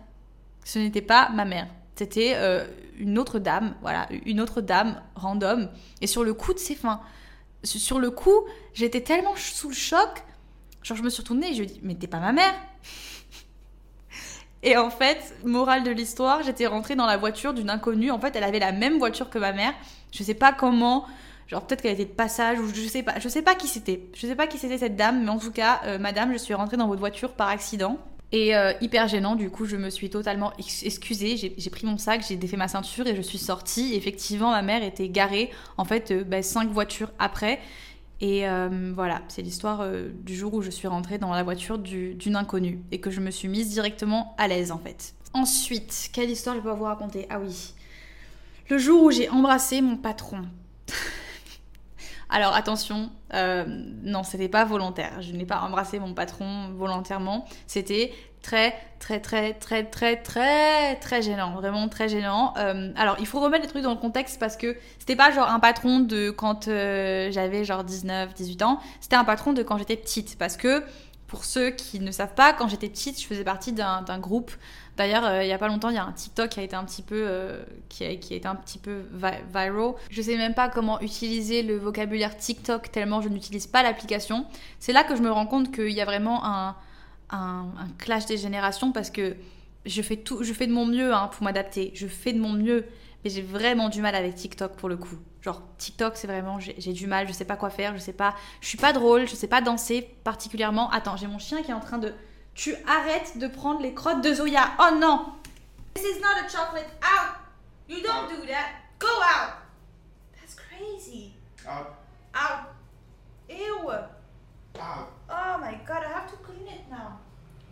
Ce n'était pas ma mère. C'était euh, une autre dame, voilà, une autre dame random. Et sur le coup de ses fins, sur le coup, j'étais tellement sous le choc. Genre je me suis retournée et je lui ai dit mais t'es pas ma mère. <laughs> Et en fait, morale de l'histoire, j'étais rentrée dans la voiture d'une inconnue. En fait, elle avait la même voiture que ma mère. Je sais pas comment. Genre peut-être qu'elle était de passage ou je sais pas. Je sais pas qui c'était. Je sais pas qui c'était cette dame, mais en tout cas, euh, madame, je suis rentrée dans votre voiture par accident. Et euh, hyper gênant, du coup, je me suis totalement excusée. J'ai pris mon sac, j'ai défait ma ceinture et je suis sortie. Effectivement, ma mère était garée, en fait, euh, bah, cinq voitures après. Et euh, voilà, c'est l'histoire euh, du jour où je suis rentrée dans la voiture d'une inconnue et que je me suis mise directement à l'aise en fait. Ensuite, quelle histoire je peux vous raconter? Ah oui, le jour où j'ai embrassé mon patron. <laughs> Alors attention, euh, non, c'était pas volontaire. Je n'ai pas embrassé mon patron volontairement. C'était très, très, très, très, très, très, très gênant. Vraiment très gênant. Euh, alors, il faut remettre les trucs dans le contexte parce que c'était pas genre un patron de quand euh, j'avais genre 19, 18 ans. C'était un patron de quand j'étais petite. Parce que, pour ceux qui ne savent pas, quand j'étais petite, je faisais partie d'un groupe D'ailleurs, euh, il y a pas longtemps, il y a un TikTok qui a été un petit peu, euh, qui, a, été un petit peu viral. Je sais même pas comment utiliser le vocabulaire TikTok tellement je n'utilise pas l'application. C'est là que je me rends compte qu'il y a vraiment un, un, clash des générations parce que je fais tout, je fais de mon mieux hein, pour m'adapter. Je fais de mon mieux, mais j'ai vraiment du mal avec TikTok pour le coup. Genre TikTok, c'est vraiment, j'ai du mal, je sais pas quoi faire, je sais pas, je suis pas drôle, je sais pas danser particulièrement. Attends, j'ai mon chien qui est en train de tu arrêtes de prendre les crottes de Zoya. Oh non! This is not a chocolate. Out! You don't do that. Go out! That's crazy. Out. Out. Ew. Out. Oh my god, I have to clean it now.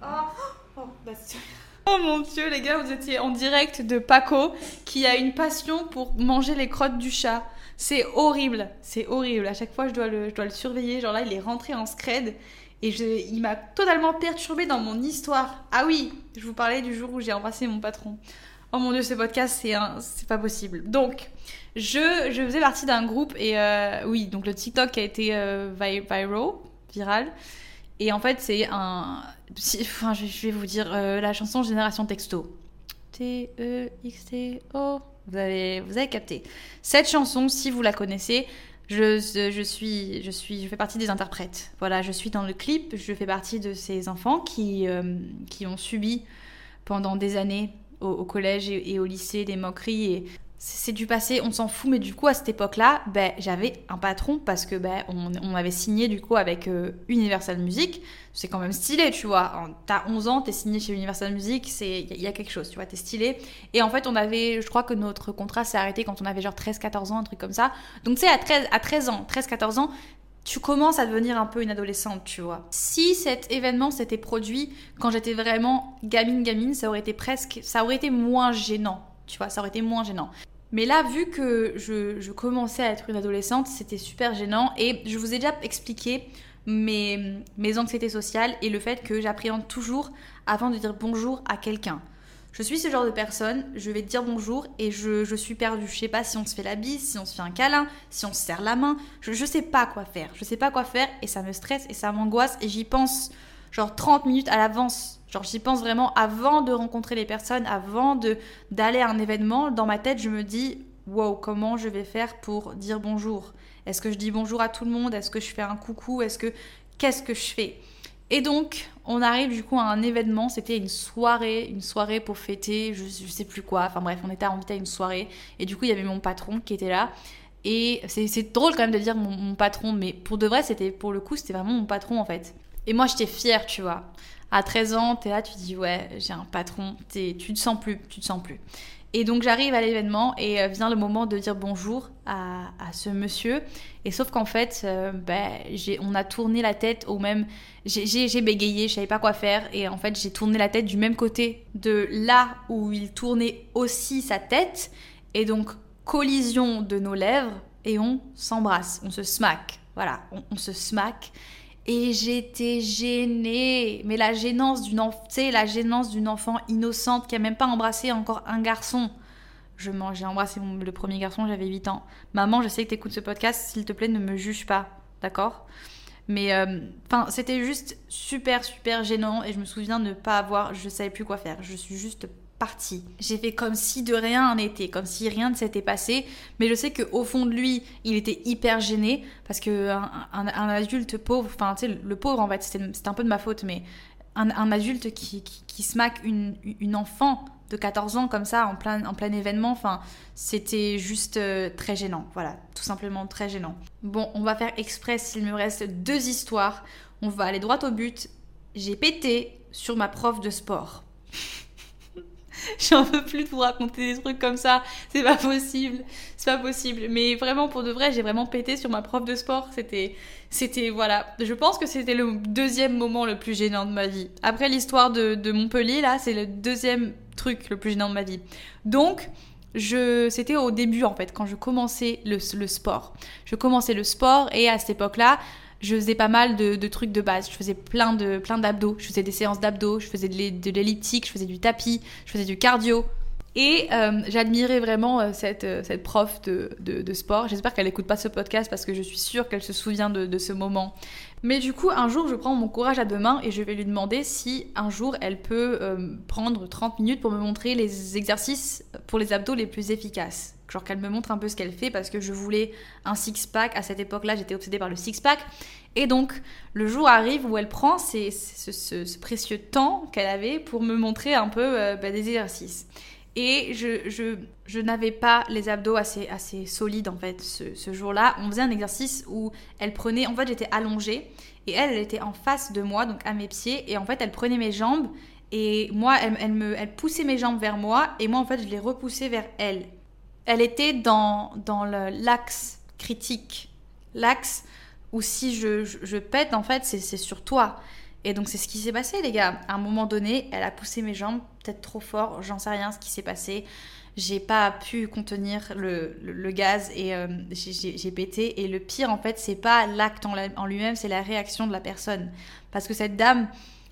Oh, <gasps> oh, that's... <laughs> Oh mon dieu, les gars, vous étiez en direct de Paco qui a une passion pour manger les crottes du chat. C'est horrible, c'est horrible. À chaque fois, je dois, le, je dois le surveiller. Genre là, il est rentré en scred et il m'a totalement perturbée dans mon histoire. Ah oui, je vous parlais du jour où j'ai embrassé mon patron. Oh mon dieu, ce podcast, c'est c'est pas possible. Donc, je, je faisais partie d'un groupe et euh, oui, donc le TikTok a été euh, viral, viral. Et en fait, c'est un. Enfin, je vais vous dire euh, la chanson Génération Texto. T-E-X-T-O. Vous avez, vous avez capté. Cette chanson, si vous la connaissez, je, suis, je, suis, je fais partie des interprètes. Voilà, je suis dans le clip, je fais partie de ces enfants qui, euh, qui ont subi pendant des années au, collège et, au lycée des moqueries et c'est du passé, on s'en fout, mais du coup à cette époque-là, ben, j'avais un patron parce que ben, on, avait signé du coup avec euh, Universal Music. C'est quand même stylé, tu vois. T'as 11 ans, t'es signé chez Universal Music, il y, a quelque chose, tu vois, t'es stylé. Et en fait, on avait, je crois que notre contrat s'est arrêté quand on avait genre 13-14 ans, un truc comme ça. Donc tu sais, à 13, à 13 ans, 13-14 ans, tu commences à devenir un peu une adolescente, tu vois. Si cet événement s'était produit quand j'étais vraiment gamine gamine, ça aurait été presque ça aurait été moins gênant tu vois, ça aurait été moins gênant. Mais là, vu que je, commençais à être une adolescente, c'était super gênant. Et je vous ai déjà expliqué mes, anxiétés sociales et le fait que j'appréhende toujours avant de dire bonjour à quelqu'un. Je suis ce genre de personne, je vais te dire bonjour et je, suis perdue. Je sais pas si on se fait la bise, si on se fait un câlin, si on se serre la main. Je, je sais pas quoi faire. Je sais pas quoi faire et ça me stresse et ça m'angoisse et j'y pense genre 30 minutes à l'avance Genre j'y pense vraiment avant de rencontrer les personnes, avant de d'aller à un événement. Dans ma tête, je me dis wow, comment je vais faire pour dire bonjour? Est-ce que je dis bonjour à tout le monde? Est-ce que je fais un coucou? Est-ce que qu'est-ce que je fais? Et donc, on arrive du coup à un événement, c'était une soirée, une soirée pour fêter, je, je sais plus quoi. Enfin bref, on était invité à une soirée et du coup, il y avait mon patron qui était là. Et c'est drôle quand même de dire mon, mon patron, mais pour de vrai, c'était pour le coup, c'était vraiment mon patron en fait. Et moi, j'étais fière, tu vois à 13 ans, t'es là, tu dis ouais, j'ai un patron, tu te sens plus, tu te sens plus. Et donc j'arrive à l'événement et euh, vient le moment de dire bonjour à, ce monsieur. Et sauf qu'en fait, euh, ben, on a tourné la tête au même. J'ai bégayé, je savais pas quoi faire. Et en fait, j'ai tourné la tête du même côté de là où il tournait aussi sa tête. Et donc, collision de nos lèvres et on s'embrasse, on se smack. Voilà, on, on se smack. Et j'étais gênée. Mais la gênance d'une la gênance d'une enfant innocente qui a même pas embrassé encore un garçon. Je j'ai embrassé le premier garçon, j'avais 8 ans. Maman, je sais que tu écoutes ce podcast, s'il te plaît, ne me juge pas, d'accord? Mais euh, enfin, c'était juste super, super gênant. Et je me souviens ne pas avoir, je savais plus quoi faire. Je suis juste J'ai fait comme si de rien n'était, comme si rien ne s'était passé. Mais je sais qu'au fond de lui, il était hyper gêné parce que un, adulte pauvre, enfin, tu sais, le pauvre en fait, c'était un peu de ma faute, mais un, adulte qui, qui, une, enfant de 14 ans comme ça en plein, en plein événement, enfin, c'était juste euh, très gênant. Voilà, tout simplement très gênant. Bon, on va faire express, il me reste deux histoires. On va aller droit au but. J'ai pété sur ma prof de sport. <laughs> J'en veux plus de vous raconter des trucs comme ça. C'est pas possible. C'est pas possible. Mais vraiment, pour de vrai, j'ai vraiment pété sur ma prof de sport. C'était, c'était, voilà. Je pense que c'était le deuxième moment le plus gênant de ma vie. Après l'histoire de, Montpellier, là, c'est le deuxième truc le plus gênant de ma vie. Donc, je, c'était au début, en fait, quand je commençais le, le sport. Je commençais le sport et à cette époque-là, je faisais pas mal de, trucs de base. Je faisais plein de plein d'abdos. Je faisais des séances d'abdos. Je faisais de l'elliptique. Je faisais du tapis. Je faisais du cardio. Et euh, j'admirais vraiment euh, cette, euh, cette prof de, sport. J'espère qu'elle n'écoute pas ce podcast parce que je suis sûre qu'elle se souvient de, de, ce moment. Mais du coup, un jour, je prends mon courage à deux mains et je vais lui demander si un jour elle peut prendre 30 minutes pour me montrer les exercices pour les abdos les plus efficaces genre qu'elle me montre un peu ce qu'elle fait parce que je voulais un six-pack. À cette époque-là, j'étais obsédée par le six-pack. Et donc, le jour arrive où elle prend ce, précieux temps qu'elle avait pour me montrer un peu euh, bah, des exercices. Et je, je, je n'avais pas les abdos assez, assez solides en fait ce, ce jour-là. On faisait un exercice où elle prenait, en fait j'étais allongée et elle, elle était en face de moi, donc à mes pieds. Et en fait elle prenait mes jambes et moi elle, elle me, elle poussait mes jambes vers moi et moi en fait je les repoussais vers elle elle était dans, dans l'axe critique. L'axe où si je, je, pète, en fait, c'est sur toi. Et donc c'est ce qui s'est passé, les gars. À un moment donné, elle a poussé mes jambes, peut-être trop fort, j'en sais rien ce qui s'est passé. J'ai pas pu contenir le, le, gaz et euh, j'ai pété. Et le pire, en fait, c'est pas l'acte en, en lui-même, c'est la réaction de la personne. Parce que cette dame,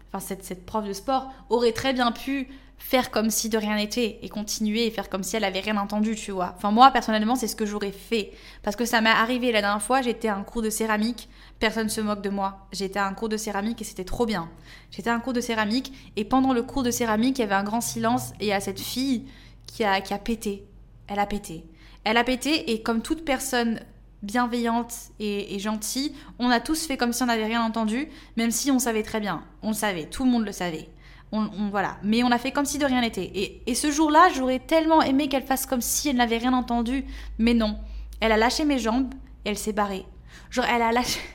enfin cette, cette prof de sport, aurait très bien pu faire comme si de rien n'était et continuer et faire comme si elle avait rien entendu, tu vois. Enfin, moi, personnellement, c'est ce que j'aurais fait. Parce que ça m'est arrivé la dernière fois, j'étais à un cours de céramique, personne se moque de moi. J'étais à un cours de céramique et c'était trop bien. J'étais à un cours de céramique et pendant le cours de céramique, il y avait un grand silence et il y a cette fille qui a, qui a pété. Elle a pété. Elle a pété et comme toute personne bienveillante et, et, gentille, on a tous fait comme si on n'avait rien entendu, même si on savait très bien. On le savait, tout le monde le savait. Voilà. Mais on a fait comme si de rien n'était. Et, ce jour-là, j'aurais tellement aimé qu'elle fasse comme si elle n'avait rien entendu. Mais non. Elle a lâché mes jambes et elle s'est barrée. Genre, elle a lâché. <laughs>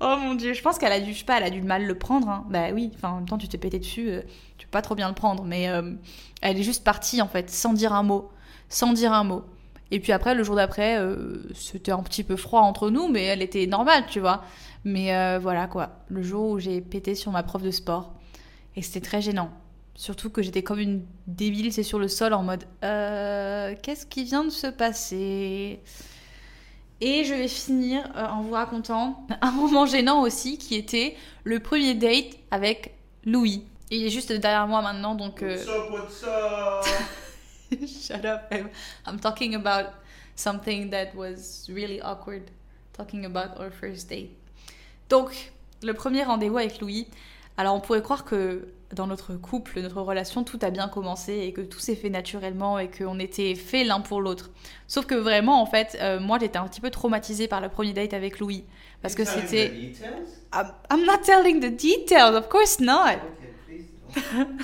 Oh mon dieu, je pense qu'elle a dû, je sais pas, elle a dû mal le prendre. Hein. Bah oui, enfin, en même temps, tu t'es pété dessus, euh, tu peux pas trop bien le prendre. Mais euh, elle est juste partie, en fait, sans dire un mot. Sans dire un mot. Et puis après, le jour d'après, euh, c'était un petit peu froid entre nous, mais elle était normale, tu vois. Mais voilà, quoi. Le jour où j'ai pété sur ma prof de sport, et c'était très gênant. Surtout que j'étais comme une débile, c'est sur le sol en mode euh, qu'est-ce qui vient de se passer? Et je vais finir euh, en vous racontant <laughs> un moment gênant aussi qui était le premier date avec Louis. Il est juste derrière moi maintenant donc. Euh... What's up, <laughs> Shut up. I'm talking about something that was really awkward. Talking about our first date. Donc, le premier rendez-vous avec Louis. Alors on pourrait croire que dans notre couple, notre relation, tout a bien commencé et que tout s'est fait naturellement et qu'on était fait l'un pour l'autre. Sauf que vraiment, en fait, euh, moi j'étais un petit peu traumatisée par le premier date avec Louis. Parce que c'était. I'm, not telling the details, of course not. <laughs>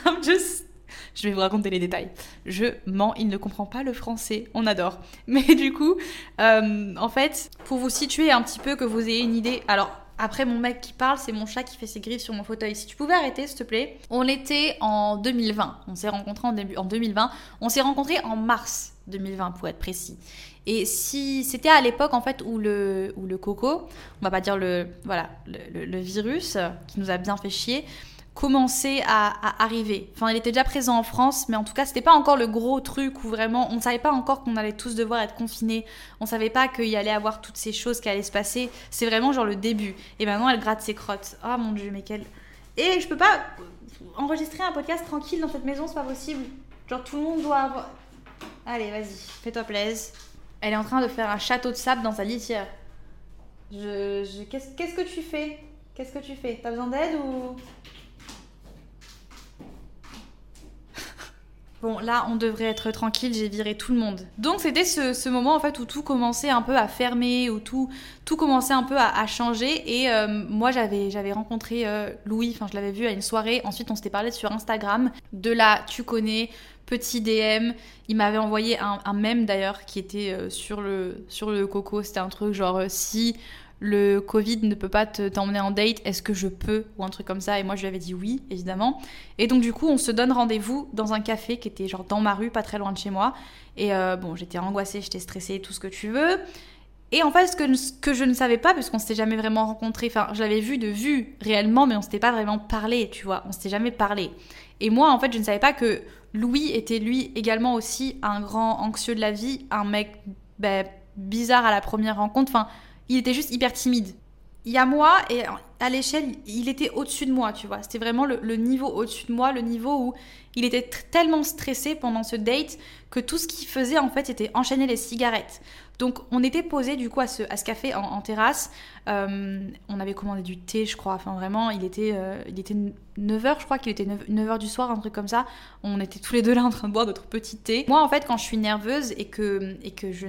I'm just. Je vais vous raconter les détails. Je mens, il ne comprend pas le français. On adore. <laughs> Mais du coup, euh, en fait, pour vous situer un petit peu, que vous ayez une idée. Alors, après, mon mec qui parle, c'est mon chat qui fait ses griffes sur mon fauteuil. Si tu pouvais arrêter, s'il te plaît. On était en 2020. On s'est rencontrés en, début, en 2020. On s'est rencontrés en mars 2020, pour être précis. Et si c'était à l'époque, en fait, où le, où le coco, on va pas dire le, voilà, le virus qui nous a bien fait chier, commençait à, arriver. Enfin, il était déjà présent en France, mais en tout cas, c'était pas encore le gros truc où vraiment, on ne savait pas encore qu'on allait tous devoir être confinés. On savait pas qu'il y allait avoir toutes ces choses qui allaient se passer. C'est vraiment genre le début. Et maintenant, elle gratte ses crottes. Oh mon dieu, mais quelle. Et je peux pas enregistrer un podcast tranquille dans cette maison, c'est pas possible. Genre, tout le monde doit avoir. Allez, vas-y, fais-toi plaisir. Elle est en train de faire un château de sable dans sa litière. Je, qu'est-ce que tu fais? Qu'est-ce que tu fais? T'as besoin d'aide ou Bon, là, on devrait être tranquille, j'ai viré tout le monde. Donc, c'était ce, moment, en fait, où tout commençait un peu à fermer, où tout, tout commençait un peu à, changer. Et euh, moi, j'avais, j'avais rencontré euh, Louis, enfin, je l'avais vu à une soirée. Ensuite, on s'était parlé sur Instagram. De là, tu connais, petit DM. Il m'avait envoyé un, un mème, d'ailleurs, qui était euh, sur, le, sur le coco. C'était un truc genre, si le Covid ne peut pas t'emmener en date, est-ce que je peux Ou un truc comme ça? Et moi, je lui avais dit oui, évidemment. Et donc, du coup, on se donne rendez-vous dans un café qui était genre dans ma rue, pas très loin de chez moi. Et euh, bon, j'étais angoissée, j'étais stressée, tout ce que tu veux. Et en fait, ce que, je ne savais pas, puisqu'on s'était jamais vraiment rencontré, enfin, je l'avais vu de vue réellement, mais on s'était pas vraiment parlé, tu vois, on s'était jamais parlé. Et moi, en fait, je ne savais pas que Louis était lui également aussi un grand anxieux de la vie, un mec ben, bizarre à la première rencontre. Enfin, il était juste hyper timide. Il y a moi et à l'échelle, il était au-dessus de moi, tu vois. C'était vraiment le, niveau au-dessus de moi, le niveau où il était tellement stressé pendant ce date que tout ce qu'il faisait en fait c'était enchaîner les cigarettes. Donc on était posé du coup à ce, à café en, terrasse. Euh, on avait commandé du thé, je crois. Enfin vraiment, il était, euh, il était 9h, je crois qu'il était 9h du soir, un truc comme ça. On était tous les deux là en train de boire notre petit thé. Moi en fait, quand je suis nerveuse et que, et que, je,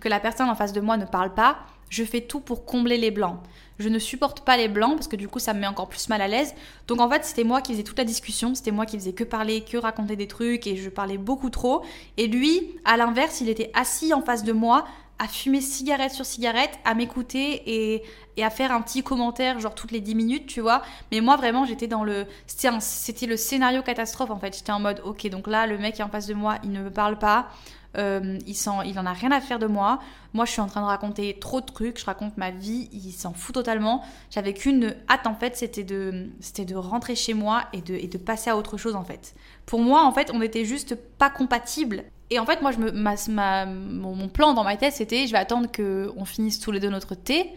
que la personne en face de moi ne parle pas, je fais tout pour combler les blancs. Je ne supporte pas les blancs parce que du coup ça me met encore plus mal à l'aise. Donc en fait c'était moi qui faisais toute la discussion, c'était moi qui faisais que parler, que raconter des trucs et je parlais beaucoup trop. Et lui, à l'inverse, il était assis en face de moi à fumer cigarette sur cigarette, à m'écouter et, et, à faire un petit commentaire genre toutes les 10 minutes, tu vois. Mais moi vraiment j'étais dans le... C'était le scénario catastrophe en fait. J'étais en mode ok donc là le mec est en face de moi, il ne me parle pas. Euh, il, il en a rien à faire de moi. Moi, je suis en train de raconter trop de trucs. Je raconte ma vie. Il s'en fout totalement. J'avais qu'une hâte, en fait, c'était de, c'était de rentrer chez moi et de, et de passer à autre chose, en fait. Pour moi, en fait, on était juste pas compatibles. Et en fait, moi, je me, ma, mon, plan dans ma tête, c'était je vais attendre qu'on finisse tous les deux notre thé.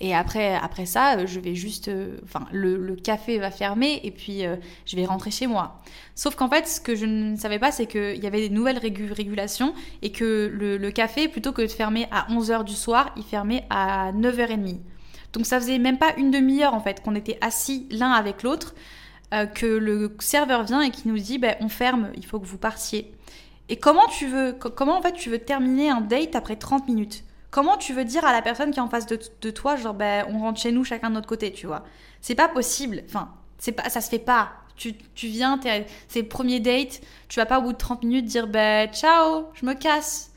Et après, après ça, euh, je vais juste. Euh, enfin, le, café va fermer et puis euh, je vais rentrer chez moi. Sauf qu'en fait, ce que je ne savais pas, c'est qu'il y avait des nouvelles régulations et que le, café, plutôt que de fermer à 11h du soir, il fermait à 9h30. Donc ça faisait même pas une demi-heure en fait qu'on était assis l'un avec l'autre, que le serveur vient et qui nous dit ben, on ferme, il faut que vous partiez. Et comment tu veux, comment en fait tu veux terminer un date après 30 minutes? Comment tu veux dire à la personne qui est en face de, toi, genre, ben, on rentre chez nous chacun de notre côté, tu vois C'est pas possible. Enfin, c'est pas, ça se fait pas. Tu, tu viens, c'est le premier date, tu vas pas au bout de 30 minutes dire, ben, ciao, je me casse.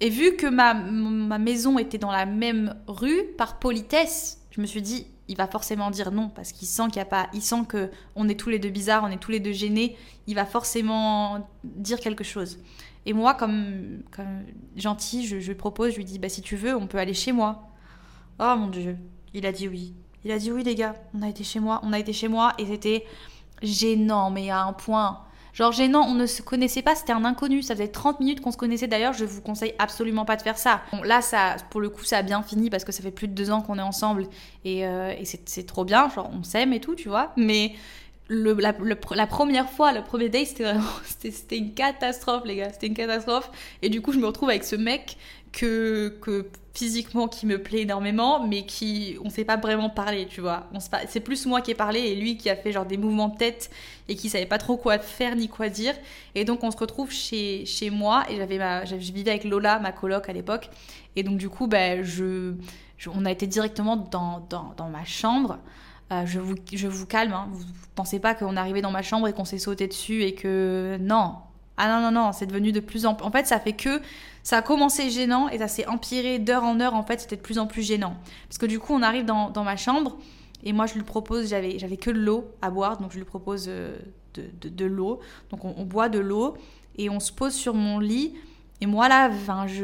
Et vu que ma, ma maison était dans la même rue, par politesse, je me suis dit, il va forcément dire non parce qu'il sent qu'il y a pas, il sent que on est tous les deux bizarres, on est tous les deux gênés. Il va forcément dire quelque chose. Et moi, comme, comme gentil, je, je propose, je lui dis, bah si tu veux, on peut aller chez moi. Oh mon dieu, il a dit oui. Il a dit oui les gars, on a été chez moi, on a été chez moi et c'était gênant, mais à un point. Genre gênant, on ne se connaissait pas, c'était un inconnu. Ça faisait 30 minutes qu'on se connaissait d'ailleurs, je vous conseille absolument pas de faire ça. Bon, là, ça, pour le coup, ça a bien fini parce que ça fait plus de deux ans qu'on est ensemble et, euh, et c'est trop bien, genre on s'aime et tout, tu vois. Mais la, première fois, le premier date, c'était vraiment, <laughs> c'était une catastrophe, les gars. C'était une catastrophe. Et du coup, je me retrouve avec ce mec que, que physiquement qui me plaît énormément, mais qui, on sait pas vraiment parler, tu vois. C'est plus moi qui ai parlé et lui qui a fait genre des mouvements de tête et qui savait pas trop quoi faire ni quoi dire. Et donc, on se retrouve chez, chez moi et j'avais ma, je vivais avec Lola, ma coloc à l'époque. Et donc, du coup, ben, je, on a été directement dans, dans, dans ma chambre. Euh, je, vous, je vous calme, hein. vous pensez pas qu'on est arrivé dans ma chambre et qu'on s'est sauté dessus et que non. Ah non, non, non, c'est devenu de plus en plus... En fait, ça fait que ça a commencé gênant et ça s'est empiré d'heure en heure, en fait, c'était de plus en plus gênant. Parce que du coup, on arrive dans, ma chambre et moi, je lui propose, j'avais, j'avais que de l'eau à boire, donc je lui propose euh, de, de, l'eau. Donc on, boit de l'eau et on se pose sur mon lit. Et moi là,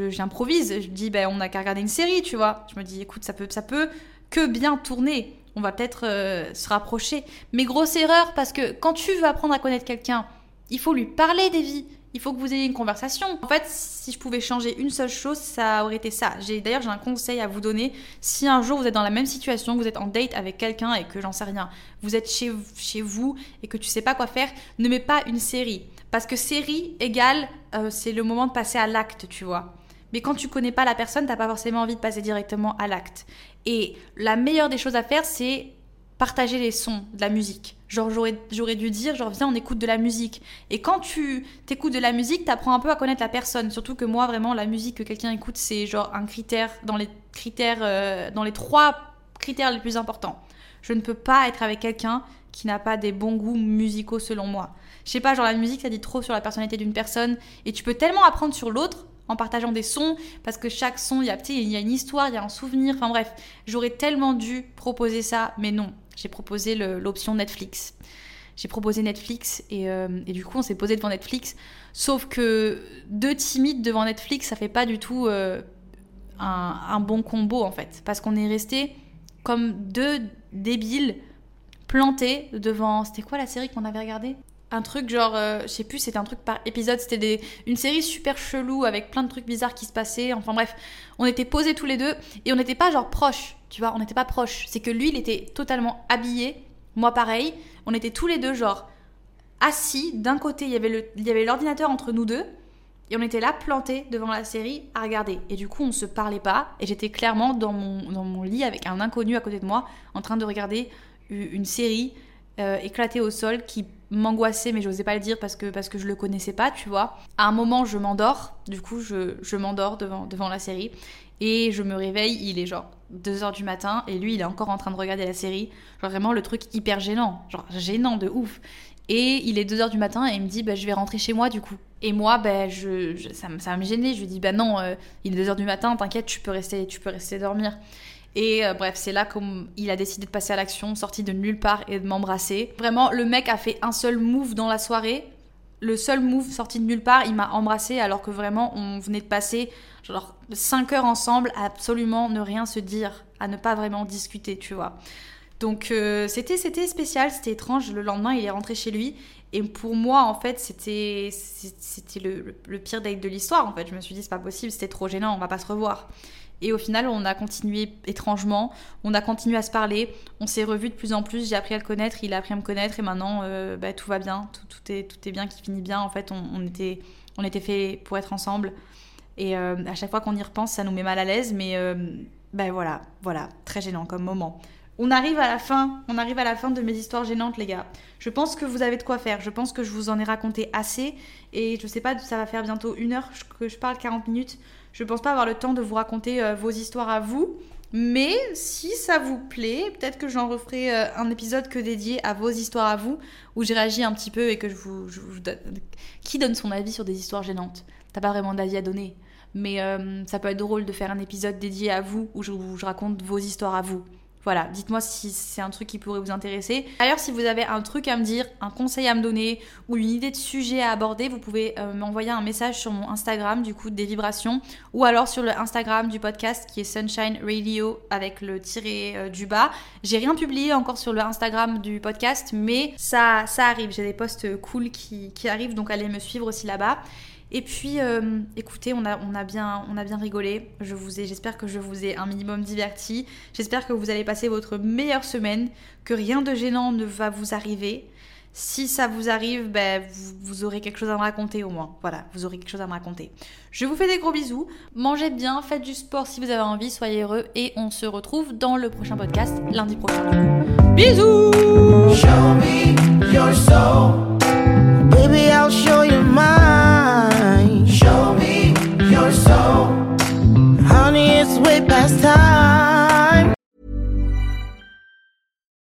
j'improvise, je, dis ben on a qu'à regarder une série, tu vois. Je me dis écoute, ça peut, ça peut que bien tourner on va peut-être euh, se rapprocher. Mais grosse erreur, parce que quand tu veux apprendre à connaître quelqu'un, il faut lui parler des vies. Il faut que vous ayez une conversation. En fait, si je pouvais changer une seule chose, ça aurait été ça. J'ai d'ailleurs j'ai un conseil à vous donner. Si un jour vous êtes dans la même situation, vous êtes en date avec quelqu'un et que j'en sais rien, vous êtes chez, chez vous et que tu sais pas quoi faire, ne mets pas une série parce que série égale euh, c'est le moment de passer à l'acte, tu vois. Mais quand tu connais pas la personne, t'as pas forcément envie de passer directement à l'acte. Et la meilleure des choses à faire, c'est partager les sons de la musique. Genre, j'aurais dû dire, genre, viens, on écoute de la musique. Et quand tu t'écoutes de la musique, t'apprends un peu à connaître la personne. Surtout que moi, vraiment, la musique que quelqu'un écoute, c'est genre un critère dans les critères, euh, dans les trois critères les plus importants. Je ne peux pas être avec quelqu'un qui n'a pas des bons goûts musicaux selon moi. Je sais pas, genre la musique, ça dit trop sur la personnalité d'une personne. Et tu peux tellement apprendre sur l'autre en partageant des sons, parce que chaque son, il y a, y a une histoire, il y a un souvenir. Enfin bref, j'aurais tellement dû proposer ça, mais non. J'ai proposé l'option Netflix. J'ai proposé Netflix et, euh, et, du coup on s'est posé devant Netflix. Sauf que deux timides devant Netflix, ça fait pas du tout euh, un, un, bon combo en fait. Parce qu'on est resté comme deux débiles plantés devant. C'était quoi la série qu'on avait regardée? Un truc genre, euh, je sais plus, c'était un truc par épisode, c'était une série super chelou avec plein de trucs bizarres qui se passaient. Enfin bref, on était posés tous les deux et on n'était pas genre proches, tu vois, on n'était pas proches. C'est que lui, il était totalement habillé, moi pareil. On était tous les deux genre assis. D'un côté, il y avait l'ordinateur entre nous deux et on était là plantés devant la série à regarder. Et du coup, on se parlait pas et j'étais clairement dans mon, dans mon lit avec un inconnu à côté de moi en train de regarder une série euh, éclatée au sol qui m'angoissait, mais j'osais pas le dire parce que, parce que je le connaissais pas, tu vois. À un moment, je m'endors, du coup, je, je m'endors devant, devant la série. Et je me réveille, il est genre 2h du matin, et lui, il est encore en train de regarder la série. Genre vraiment le truc hyper gênant, genre gênant de ouf. Et il est 2h du matin et il me dit, bah, je vais rentrer chez moi du coup. Et moi, bah, je, ça, ça va me gêner. Je lui dis, bah non, euh, il est 2h du matin, t'inquiète, tu peux rester, tu peux rester dormir. Et euh, bref, c'est là qu'il a décidé de passer à l'action, sorti de nulle part et de m'embrasser. Vraiment, le mec a fait un seul move dans la soirée. Le seul move sorti de nulle part, il m'a embrassé alors que vraiment on venait de passer genre 5 heures ensemble à absolument ne rien se dire, à ne pas vraiment discuter, tu vois. Donc euh, c'était c'était spécial, c'était étrange. Le lendemain, il est rentré chez lui et pour moi, en fait, c'était c'était le, le, pire date de l'histoire. En fait, je me suis dit c'est pas possible, c'était trop gênant, on va pas se revoir. Et au final, on a continué étrangement, on a continué à se parler, on s'est revus de plus en plus, j'ai appris à le connaître, il a appris à me connaître et maintenant euh, bah, tout va bien, tout, est, tout est bien qui finit bien. En fait, on, était, on était fait pour être ensemble. Et euh, à chaque fois qu'on y repense, ça nous met mal à l'aise, mais ben voilà, voilà, très gênant comme moment. On arrive à la fin, on arrive à la fin de mes histoires gênantes, les gars. Je pense que vous avez de quoi faire. Je pense que je vous en ai raconté assez. Et je sais pas, ça va faire bientôt une heure que je parle, 40 minutes. Je pense pas avoir le temps de vous raconter euh, vos histoires à vous. Mais si ça vous plaît, peut-être que j'en referai euh, un épisode que dédié à vos histoires à vous, où j'ai réagi un petit peu et que je vous, donne... Qui donne son avis sur des histoires gênantes T'as pas vraiment d'avis à donner. Mais euh, ça peut être drôle de faire un épisode dédié à vous, où je, où je raconte vos histoires à vous. Voilà, dites-moi si c'est un truc qui pourrait vous intéresser. D'ailleurs, si vous avez un truc à me dire, un conseil à me donner ou une idée de sujet à aborder, vous pouvez euh, m'envoyer un message sur mon Instagram, du coup, des vibrations, ou alors sur le Instagram du podcast qui est Sunshine Radio avec le tiré euh, du bas. J'ai rien publié encore sur le Instagram du podcast, mais ça, ça arrive. J'ai des posts cool qui, qui arrivent, donc allez me suivre aussi là-bas. Et puis, euh, écoutez, on a, bien, on a bien rigolé. Je vous ai, j'espère que je vous ai un minimum diverti. J'espère que vous allez passer votre meilleure semaine, que rien de gênant ne va vous arriver. Si ça vous arrive, ben, vous, vous, aurez quelque chose à me raconter au moins. Voilà, vous aurez quelque chose à me raconter. Je vous fais des gros bisous. Mangez bien, faites du sport si vous avez envie, soyez heureux. Et on se retrouve dans le prochain podcast lundi prochain. Bisous Show me your soul. Baby, I'll show you mine. Your soul. Honey, it's way past time.